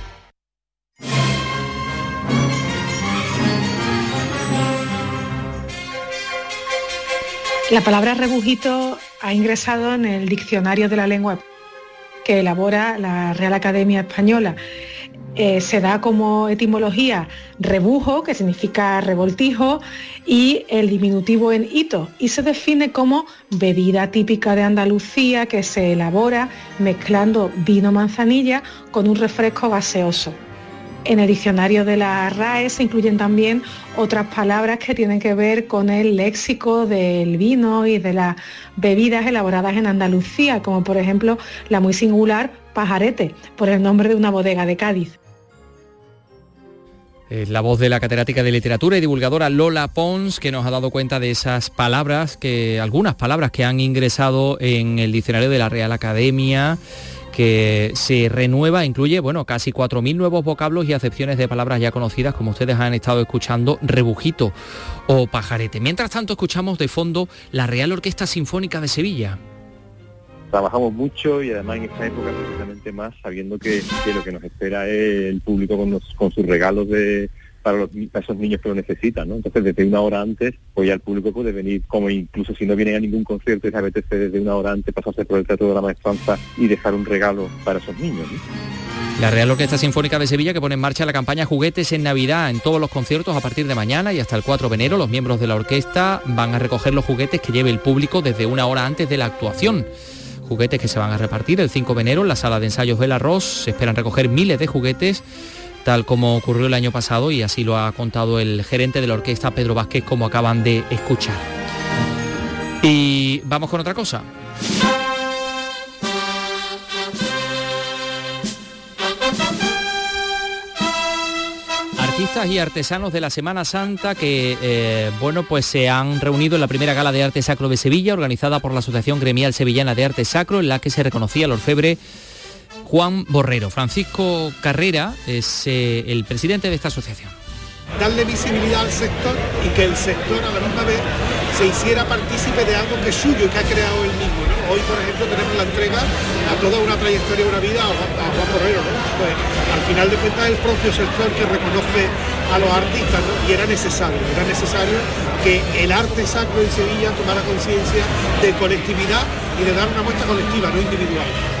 La palabra rebujito ha ingresado en el diccionario de la lengua que elabora la Real Academia Española. Eh, se da como etimología rebujo, que significa revoltijo, y el diminutivo en hito, y se define como bebida típica de Andalucía que se elabora mezclando vino manzanilla con un refresco gaseoso. En el diccionario de la RAE se incluyen también otras palabras que tienen que ver con el léxico del vino y de las bebidas elaboradas en Andalucía, como por ejemplo la muy singular pajarete, por el nombre de una bodega de Cádiz. Es la voz de la catedrática de literatura y divulgadora Lola Pons que nos ha dado cuenta de esas palabras, que algunas palabras que han ingresado en el diccionario de la Real Academia que se renueva, incluye bueno, casi 4.000 nuevos vocablos y acepciones de palabras ya conocidas, como ustedes han estado escuchando, rebujito o pajarete. Mientras tanto, escuchamos de fondo la Real Orquesta Sinfónica de Sevilla. Trabajamos mucho y además en esta época precisamente más, sabiendo que, lo que nos espera es el público con, con sus regalos de, para, esos niños que lo necesitan, ¿no? Entonces desde una hora antes, pues ya el público puede venir, como incluso si no viene a ningún concierto y se apetece desde una hora antes pasarse por el Teatro de la Maestranza y dejar un regalo para esos niños. La Real Orquesta Sinfónica de Sevilla que pone en marcha la campaña Juguetes en Navidad en todos los conciertos a partir de mañana y hasta el 4 de enero. Los miembros de la orquesta van a recoger los juguetes que lleve el público desde una hora antes de la actuación juguetes que se van a repartir el 5 de enero en la sala de ensayos del arroz. Se esperan recoger miles de juguetes tal como ocurrió el año pasado y así lo ha contado el gerente de la orquesta Pedro Vázquez como acaban de escuchar. Y vamos con otra cosa. Artistas y artesanos de la Semana Santa que eh, bueno pues se han reunido en la primera gala de arte sacro de Sevilla organizada por la Asociación Gremial Sevillana de Arte Sacro en la que se reconocía el orfebre Juan Borrero. Francisco Carrera es eh, el presidente de esta asociación. Darle visibilidad al sector y que el sector a la misma vez se hiciera partícipe de algo que es suyo y que ha creado él mismo. Hoy, por ejemplo, tenemos la entrega a toda una trayectoria, una vida a Juan, Borrero. Pues al final de cuentas el propio sector que reconoce a los artistas y era necesario, era necesario que el arte sacro en Sevilla tomara conciencia de colectividad y de dar una muestra colectiva, no individual.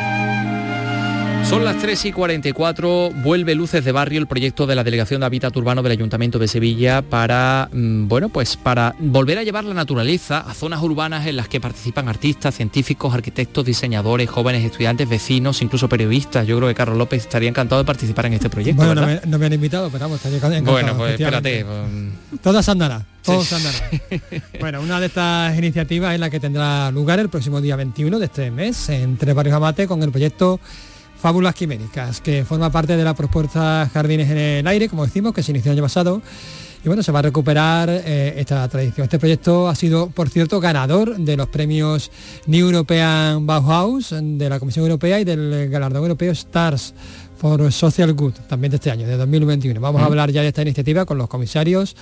Son las 3 y 44, vuelve Luces de Barrio, el proyecto de la Delegación de Hábitat Urbano del Ayuntamiento de Sevilla para, mm, bueno, pues para volver a llevar la naturaleza a zonas urbanas en las que participan artistas, científicos, arquitectos, diseñadores, jóvenes, estudiantes, vecinos, incluso periodistas. Yo creo que Carlos López estaría encantado de participar en este proyecto. Bueno, no me, han invitado, pero vamos, estaría encantado. Bueno, pues espérate. Pues, Todas andará. Todos andará. bueno, una de estas iniciativas es la que tendrá lugar el próximo día 21 de este mes en Tres Barrios Amate con el proyecto Fábulas Quiméricas, que forma parte de la propuesta Jardines en el Aire, como decimos, que se inició el año pasado. Y bueno, se va a recuperar eh, esta tradición. Este proyecto ha sido, por cierto, ganador de los premios New European Bauhaus de la Comisión Europea y del galardón europeo Stars for Social Good, también de este año, de 2021. Vamos a hablar ya de esta iniciativa con los comisarios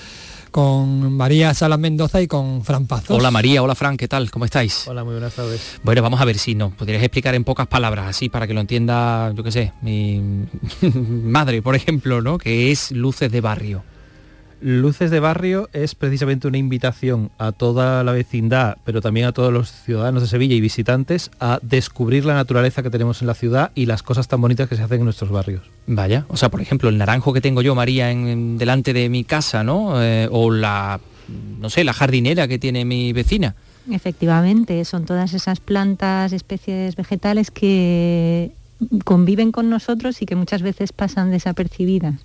con María Salas Mendoza y con Fran Pazos. Hola María, hola Fran, ¿qué tal? ¿Cómo estáis? Hola, muy buenas tardes. Bueno, vamos a ver si nos podrías explicar en pocas palabras, así para que lo entienda, yo qué sé, mi madre, por ejemplo, ¿no? Que es Luces de Barrio. Luces de Barrio es precisamente una invitación a toda la vecindad, pero también a todos los ciudadanos de Sevilla y visitantes a descubrir la naturaleza que tenemos en la ciudad y las cosas tan bonitas que se hacen en nuestros barrios. Vaya, o sea, por ejemplo, el naranjo que tengo yo, María, en, en- delante de mi casa, ¿no? Eh, o la, no sé, la jardinera que tiene mi vecina. Efectivamente, son todas esas plantas, especies vegetales que conviven con nosotros y que muchas veces pasan desapercibidas.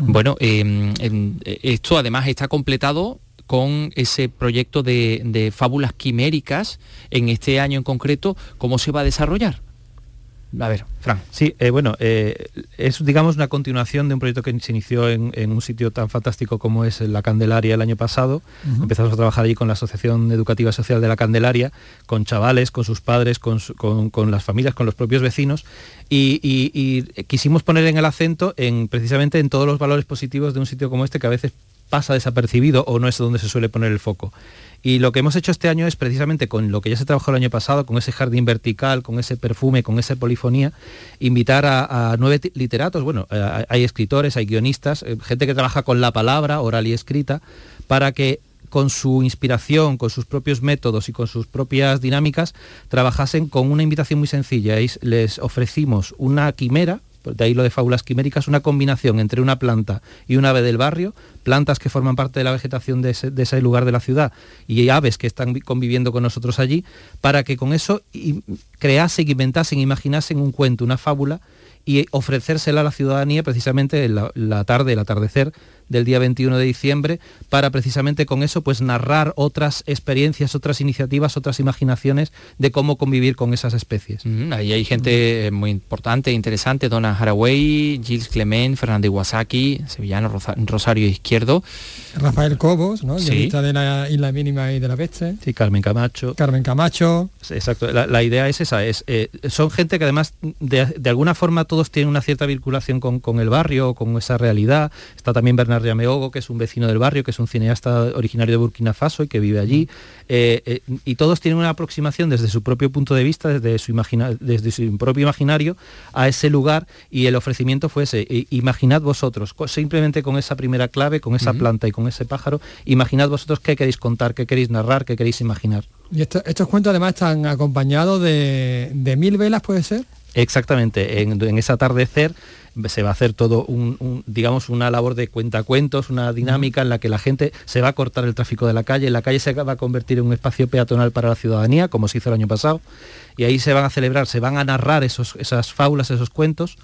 Bueno, em, eh, esto además está completado con ese proyecto de, de fábulas quiméricas en este año en concreto, ¿cómo se va a desarrollar? A ver, Fran. Sí, eh, bueno, eh, es digamos una continuación de un proyecto que se inició en, en un sitio tan fantástico como es la Candelaria el año pasado. Empezamos a trabajar allí con la Asociación Educativa Social de la Candelaria, con chavales, con sus padres, con, su- con- con las familias, con los propios vecinos. Y, y- y quisimos poner en el acento en precisamente en todos los valores positivos de un sitio como este que a veces pasa desapercibido o no es donde se suele poner el foco. Y lo que hemos hecho este año es precisamente con lo que ya se trabajó el año pasado, con ese jardín vertical, con ese perfume, con esa polifonía, invitar a, nueve literatos, bueno, eh, hay escritores, hay guionistas, eh, gente que trabaja con la palabra oral y escrita, para que con su inspiración, con sus propios métodos y con sus propias dinámicas, trabajasen con una invitación muy sencilla. Es- les ofrecimos una quimera, de ahí lo de fábulas quiméricas, una combinación entre una planta y un ave del barrio, plantas que forman parte de la vegetación de ese, lugar de la ciudad y aves que están vi- conviviendo con nosotros allí, para que con eso creasen, inventasen, imaginasen un cuento, una fábula y ofrecérsela a la ciudadanía precisamente en la tarde, el atardecer del día 21 de diciembre, para precisamente con eso pues narrar otras experiencias, otras iniciativas, otras imaginaciones de cómo convivir con esas especies. Mm, Ahí hay gente eh, muy importante, interesante, Donna Haraway, Gilles Clement, Fernando Iwasaki, sevillano, Rosa- Rosario Izquierdo. Rafael Cobos, ¿no? Sí. De la Isla Mínima y de la Peste. Sí, Carmen Camacho. Carmen Camacho. Sí, Exacto, la, la idea es esa, es, eh, son gente que además de, de alguna forma todos tienen una cierta vinculación con, con el barrio, con esa realidad. Está también Bernard Yameogo, que es un vecino del barrio, que es un cineasta originario de Burkina Faso y que vive allí. Eh, eh, y todos tienen una aproximación desde su propio punto de vista, desde su, imagina- desde su propio imaginario a ese lugar y el ofrecimiento fue ese. Imaginad vosotros, simplemente con esa primera clave, con esa planta y con ese pájaro, imaginad vosotros qué queréis contar, qué queréis narrar, qué queréis imaginar. Y esto- estos cuentos además están acompañados de, de mil velas, ¿puede ser? Exactamente, en, en ese atardecer se va a hacer todo un, un- digamos una labor de cuentacuentos, una dinámica en la que la gente se va a cortar el tráfico de la calle, la calle se va a convertir en un espacio peatonal para la ciudadanía, como se hizo el año pasado, y ahí se van a celebrar, se van a narrar esos, esas fábulas, esos cuentos.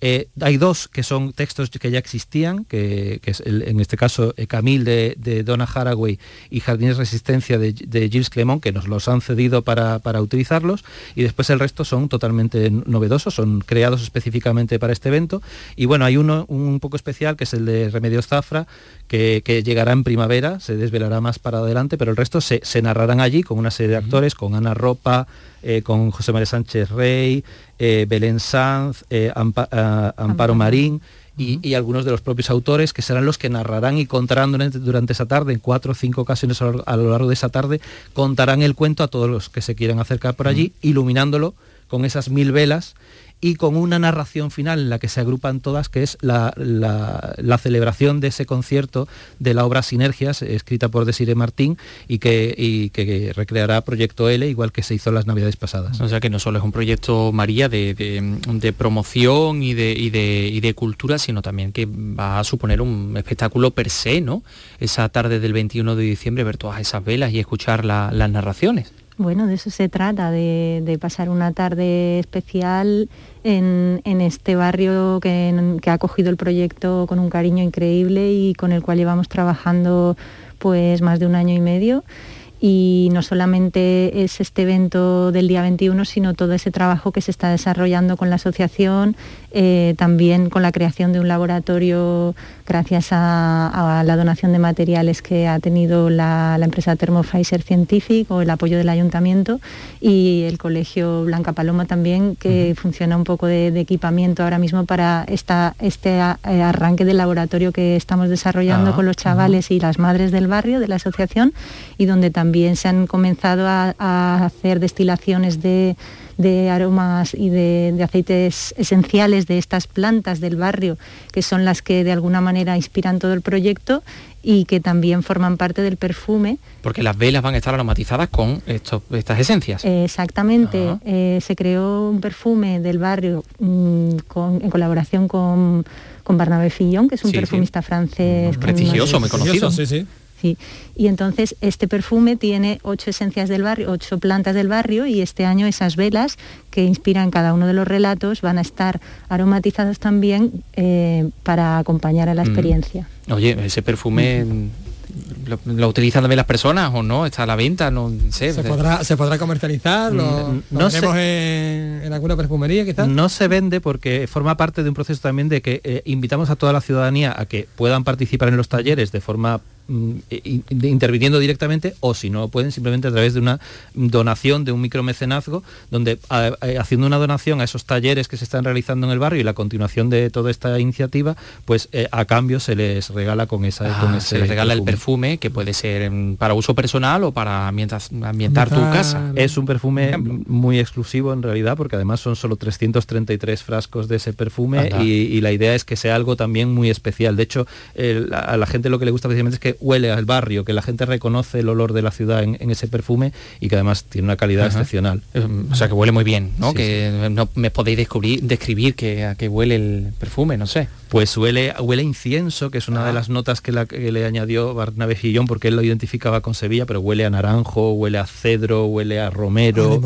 Eh, hay dos que son textos que ya existían, que, que es el- en este caso eh, Camille de, de Donna Haraway y Jardines Resistencia de, de Gilles Clement, que nos los han cedido para, para utilizarlos, y después el resto son totalmente novedosos, son creados específicamente para este evento. Y bueno, hay uno un poco especial, que es el de Remedios Zafra, que, que llegará en primavera, se desvelará más para adelante, pero el resto se, se narrarán allí con una serie de actores, con Ana Ropa, eh, con José María Sánchez Rey, eh, Belén Sanz, eh, Ampa- Amparo Marín y, y algunos de los propios autores que serán los que narrarán y contarán durante, durante esa tarde, en cuatro o cinco ocasiones a lo, a lo largo de esa tarde, contarán el cuento a todos los que se quieran acercar por allí, iluminándolo con esas mil velas y con una narración final en la que se agrupan todas, que es la, celebración de ese concierto de la obra Sinergias, escrita por Desire Martín, y que, recreará Proyecto L, igual que se hizo las navidades pasadas. O sea que no solo es un proyecto María de, promoción y de, cultura, sino también que va a suponer un espectáculo per se, ¿no? Esa tarde del 21 de diciembre, ver todas esas velas y escuchar la- las narraciones. Bueno, de eso se trata, de, pasar una tarde especial en, este barrio que, ha acogido el proyecto con un cariño increíble y con el cual llevamos trabajando pues más de un año y medio. y no solamente es este evento del día 21, sino todo ese trabajo que se está desarrollando con la asociación, eh, también con la creación de un laboratorio gracias a, la donación de materiales que ha tenido la, empresa Thermo Pfizer Scientific o el apoyo del ayuntamiento y el colegio Blanca Paloma también, que funciona un poco de, equipamiento ahora mismo para esta, este eh, arranque del laboratorio que estamos desarrollando ah, con los chavales y las madres del barrio, de la asociación, y donde también se han comenzado a hacer destilaciones de de aromas y de, aceites esenciales de estas plantas del barrio, que son las que de alguna manera inspiran todo el proyecto y que también forman parte del perfume. Porque las velas van a estar aromatizadas con estas esencias. exactamente. Eh, se creó un perfume del barrio mm, en colaboración con, con Barnabé Fillon, que es un perfumista francés. Prestigioso, muy conocido. Sí, sí. Y entonces este perfume tiene ocho esencias del barrio, ocho plantas del barrio y este año esas velas que inspiran cada uno de los relatos van a estar aromatizadas también eh, para acompañar a la mm. experiencia. Oye, ese perfume... Lo, utilizan también las personas o no? ¿Está a la venta? No sé. ¿Se podrá, ¿se podrá comercializar? ¿Lo, mm, no en, alguna perfumería quizás? No se vende porque forma parte de un proceso también de que eh, invitamos a toda la ciudadanía a que puedan participar en los talleres de forma interviniendo directamente o si no pueden simplemente a través de una donación de un micromecenazgo donde haciendo una donación a esos talleres que se están realizando en el barrio y la continuación de toda esta iniciativa pues eh, a cambio se les regala con esa ah, se les regala el perfume. que puede ser para uso personal o para mientras ambientar tu casa. Es un perfume muy exclusivo en realidad porque además son solo 333 frascos de ese perfume y, la idea es que sea algo también muy especial. De hecho a la gente lo que le gusta precisamente es que huele al barrio, que la gente reconoce el olor de la ciudad en, ese perfume y que además tiene una calidad excepcional. O sea, que huele muy bien, ¿no? que no me podéis descubrir, describir que, a qué huele el perfume, no sé. Pues huele, huele incienso, que es una de ah. las notas que, le añadió Barnabé Gillón, porque él lo identificaba con Sevilla, pero huele a naranjo, huele a cedro, huele a romero,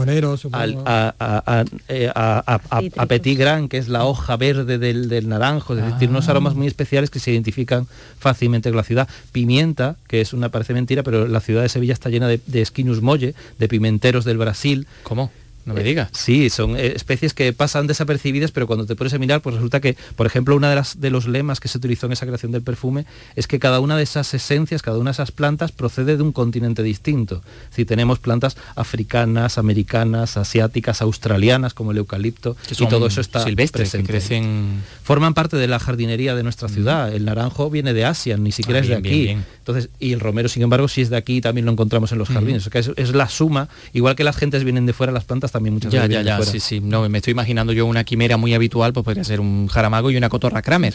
a, a, eh, a, petit gran, que es la hoja verde del, naranjo, es decir, unos ah. aromas muy especiales que se identifican fácilmente con la ciudad. Pimienta, que es una, parece mentira, pero la ciudad de Sevilla está llena de, de esquinus molle, de pimenteros del Brasil. ¿Cómo? No me digas. Sí, son eh, especies que pasan desapercibidas, pero cuando te pones a mirar, pues resulta que, por ejemplo, una de las de los lemas que se utilizó en esa creación del perfume es que cada una de esas esencias, cada una de esas plantas procede de un continente distinto. Si tenemos plantas africanas, americanas, asiáticas, australianas, como el eucalipto, y todo eso está silvestres, que crecen forman parte de la jardinería de nuestra ciudad. El naranjo viene de Asia, ni siquiera ah, es de aquí. Entonces, y el romero, sin embargo, si es de aquí, también lo encontramos en los jardines. es, la suma, igual que las gentes vienen de fuera, las plantas también muchas ya, Ya, ya, sí, sí. No, me estoy imaginando yo una quimera muy habitual, pues podría ser un jaramago y una cotorra Kramer.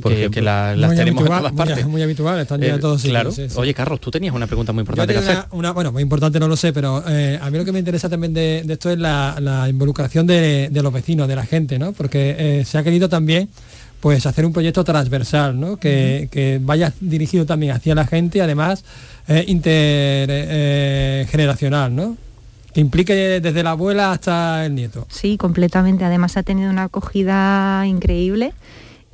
Porque que las tenemos en todas partes. Muy, habitual, están ya eh, todos Claro. Oye, Carlos, tú tenías una pregunta muy importante que hacer. Una, bueno, muy importante no lo sé, pero eh, a mí lo que me interesa también de, esto es la, involucración de, los vecinos, de la gente, ¿no? Porque eh, se ha querido también pues hacer un proyecto transversal, ¿no? que, vaya dirigido también hacia la gente y además intergeneracional, ¿no? Que implique desde la abuela hasta el nieto. Sí, completamente. Además ha tenido una acogida increíble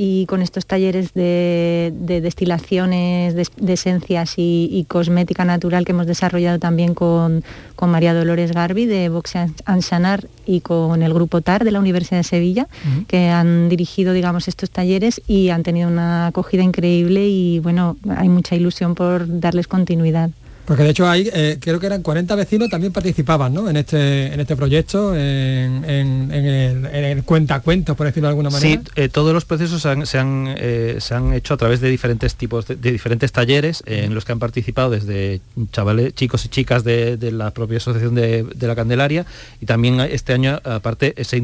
y con estos talleres de, destilaciones de, esencias y, cosmética natural que hemos desarrollado también con, María Dolores Garbi de Vox Ansanar y con el grupo TAR de la Universidad de Sevilla, que han dirigido digamos, estos talleres y han tenido una acogida increíble y bueno, hay mucha ilusión por darles continuidad. Porque de hecho hay, eh, creo que eran 40 vecinos también participaban ¿no? en, este, en este proyecto, en, el, cuentacuentos, por decirlo de alguna manera. Sí, eh, todos los procesos se han, eh, se han, hecho a través de diferentes tipos, de, diferentes talleres en los que han participado desde chavales, chicos y chicas de, la propia asociación de, la Candelaria y también este año, aparte, ese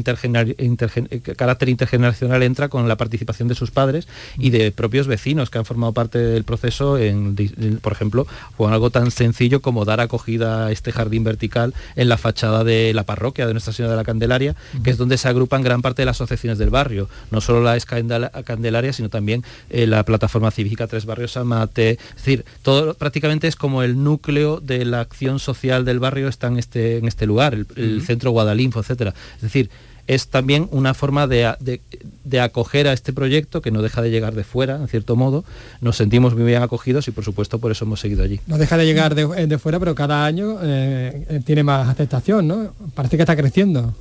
carácter intergeneracional entra con la participación de sus padres y de propios vecinos que han formado parte del proceso, en, por ejemplo, con algo tan sencillo como dar acogida a este jardín vertical en la fachada de la parroquia de Nuestra Señora de la Candelaria, que es donde se agrupan gran parte de las asociaciones del barrio, no solo la Candelaria, sino también eh, la plataforma cívica Tres Barrios Amate, es decir, todo prácticamente es como el núcleo de la acción social del barrio está en este, en este lugar, el, centro Guadalinfo, etcétera. Es decir, es también una forma de, acoger a este proyecto que no deja de llegar de fuera, en cierto modo. Nos sentimos muy bien acogidos y por supuesto por eso hemos seguido allí. No deja de llegar de, eh, fuera, pero cada año eh, tiene más aceptación, ¿no? Parece que está creciendo.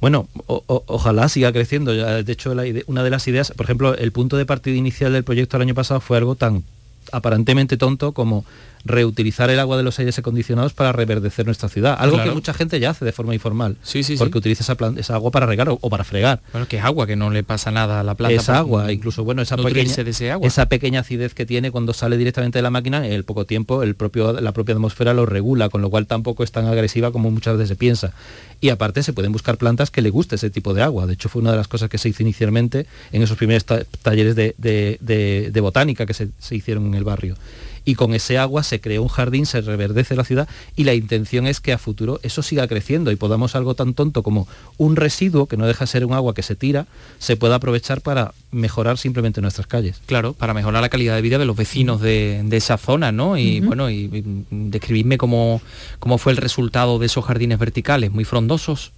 Bueno, ojalá siga creciendo. De hecho, una de las ideas, por ejemplo, el punto de partida inicial del proyecto el año pasado fue algo tan aparentemente tonto como reutilizar el agua de los aires acondicionados para reverdecer nuestra ciudad. Algo que mucha gente ya hace de forma informal. Sí, sí, porque utiliza esa, esa, agua para regar o, para fregar. Bueno, que es agua, que no le pasa nada a la planta. Es agua, incluso bueno, esa pequeña, esa pequeña acidez que tiene cuando sale directamente de la máquina, en el poco tiempo el propio, la propia atmósfera lo regula, con lo cual tampoco es tan agresiva como muchas veces se piensa. Y aparte se pueden buscar plantas que le guste ese tipo de agua. De hecho, fue una de las cosas que se hizo inicialmente en esos primeros talleres de, botánica que se hicieron en el barrio y con ese agua se creó un jardín, se reverdece la ciudad y la intención es que a futuro eso siga creciendo y podamos algo tan tonto como un residuo, que no deja de ser un agua que se tira, se pueda aprovechar para mejorar simplemente nuestras calles. Claro, para mejorar la calidad de vida de los vecinos de, esa zona, ¿no? Y bueno, y, describirme cómo, cómo fue el resultado de esos jardines verticales, muy frondosos.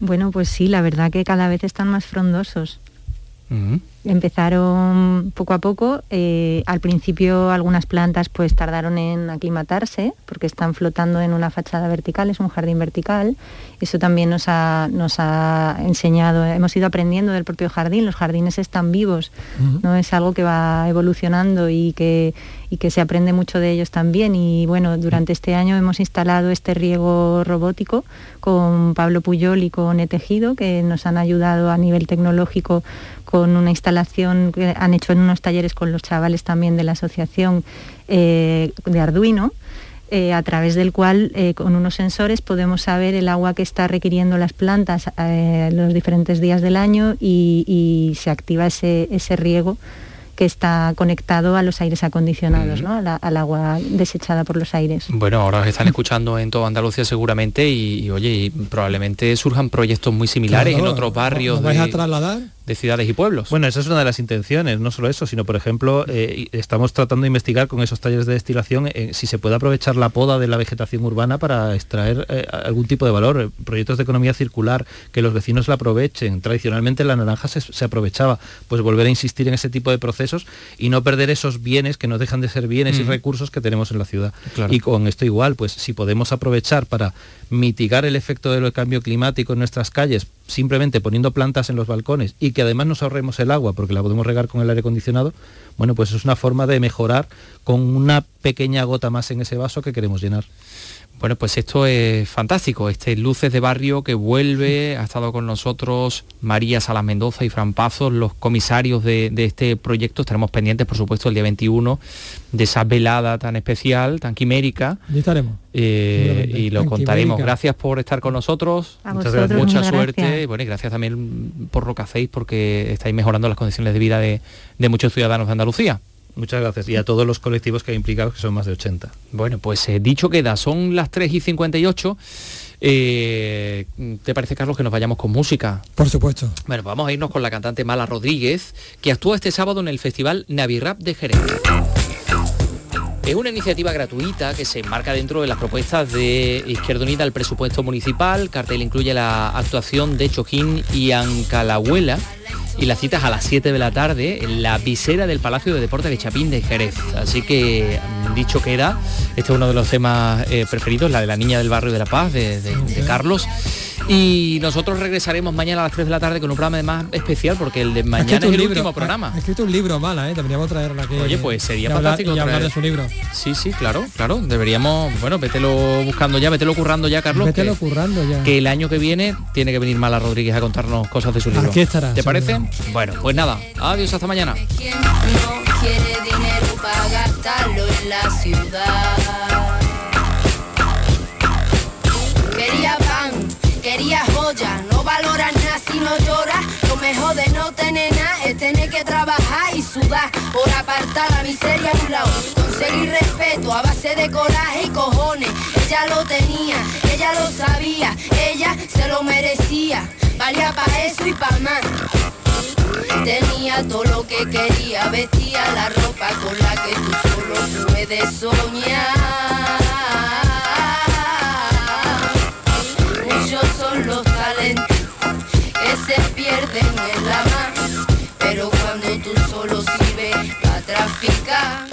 Bueno, pues sí, la verdad que cada vez están más frondosos. Empezaron poco a poco. Eh, al principio algunas plantas pues tardaron en aclimatarse porque están flotando en una fachada vertical, es un jardín vertical. Eso también nos ha, nos ha enseñado, hemos ido aprendiendo del propio jardín, los jardines están vivos, no es algo que va evolucionando y que, y que se aprende mucho de ellos también. Y bueno, durante este año hemos instalado este riego robótico con Pablo Puyol y con Etejido, que nos han ayudado a nivel tecnológico con una instalación que han hecho en unos talleres con los chavales también de la asociación eh, de Arduino. Eh, a través del cual eh, con unos sensores podemos saber el agua que está requiriendo las plantas los diferentes días del año y, se activa ese, ese riego que está conectado a los aires acondicionados, ¿no? al agua desechada por los aires. Bueno, ahora os están escuchando en toda Andalucía seguramente y, oye, probablemente surjan proyectos muy similares en otros barrios. vais a trasladar? De ciudades y pueblos. Bueno, esa es una de las intenciones, no solo eso, sino por ejemplo, eh, estamos tratando de investigar con esos talleres de destilación eh, si se puede aprovechar la poda de la vegetación urbana para extraer eh, algún tipo de valor, proyectos de economía circular, que los vecinos la aprovechen. Tradicionalmente la naranja se, aprovechaba, pues volver a insistir en ese tipo de procesos y no perder esos bienes que no dejan de ser bienes y recursos que tenemos en la ciudad. Y con esto igual, pues si podemos aprovechar para mitigar el efecto del cambio climático en nuestras calles, simplemente poniendo plantas en los balcones y que además nos ahorremos el agua porque la podemos regar con el aire acondicionado, bueno, pues es una forma de mejorar con una pequeña gota más en ese vaso que queremos llenar. Bueno, pues esto es fantástico, este Luces de Barrio que vuelve, ha estado con nosotros María Salas Mendoza y Fran Pazos, los comisarios de, este proyecto. Estaremos pendientes, por supuesto, el día 21 de esa velada tan especial, tan quimérica. Y estaremos. Eh, y lo contaremos. Gracias por estar con nosotros. Muchas gracias. Mucha suerte. Bueno, y gracias también por lo que hacéis porque estáis mejorando las condiciones de vida de muchos ciudadanos de Andalucía. Muchas gracias. Y a todos los colectivos que hay implicados, que son más de 80. Bueno, pues eh, dicho queda, son las 3 y 58. Eh, ¿Te parece, Carlos, que nos vayamos con música? Por supuesto. Bueno, pues vamos a irnos con la cantante Mala Rodríguez, que actúa este sábado en el Festival Navirap de Jerez. Es una iniciativa gratuita que se enmarca dentro de las propuestas de Izquierda Unida al presupuesto municipal. Cartel incluye la actuación de Chojín y Ancalahuela y las citas a las 7 de la tarde en la visera del Palacio de Deportes de Chapín de Jerez. Así que, mm, dicho queda, este es uno de los temas eh, preferidos, la de la niña del barrio de La Paz, de Carlos. Y nosotros regresaremos mañana a las 3 de la tarde con un programa más especial porque el de mañana es el último programa. Ha escrito un libro mala, ¿eh? Deberíamos traerla aquí. Oye, pues sería fantástico. y hablar de su libro. Sí, sí, claro, claro. Deberíamos, bueno, vételo buscando ya, vételo currando ya, Carlos. Vételo currando ya. Que el año que viene tiene que venir Mala Rodríguez a contarnos cosas de su libro. Aquí estará. ¿Te parece? Bueno, pues nada. Adiós, hasta mañana. Quería Quería joya, no valoras nada si no lloras. Lo mejor de no tener nada es tener que trabajar y sudar por apartar la miseria a un lado. Conseguir respeto a base de coraje y cojones. Ella lo tenía, ella lo sabía, ella se lo merecía. Valía para eso y para más. Tenía todo lo que quería, vestía la ropa con la que tú solo puedes soñar. pierden en la mar. Pero cuando tú solo sirves para traficar,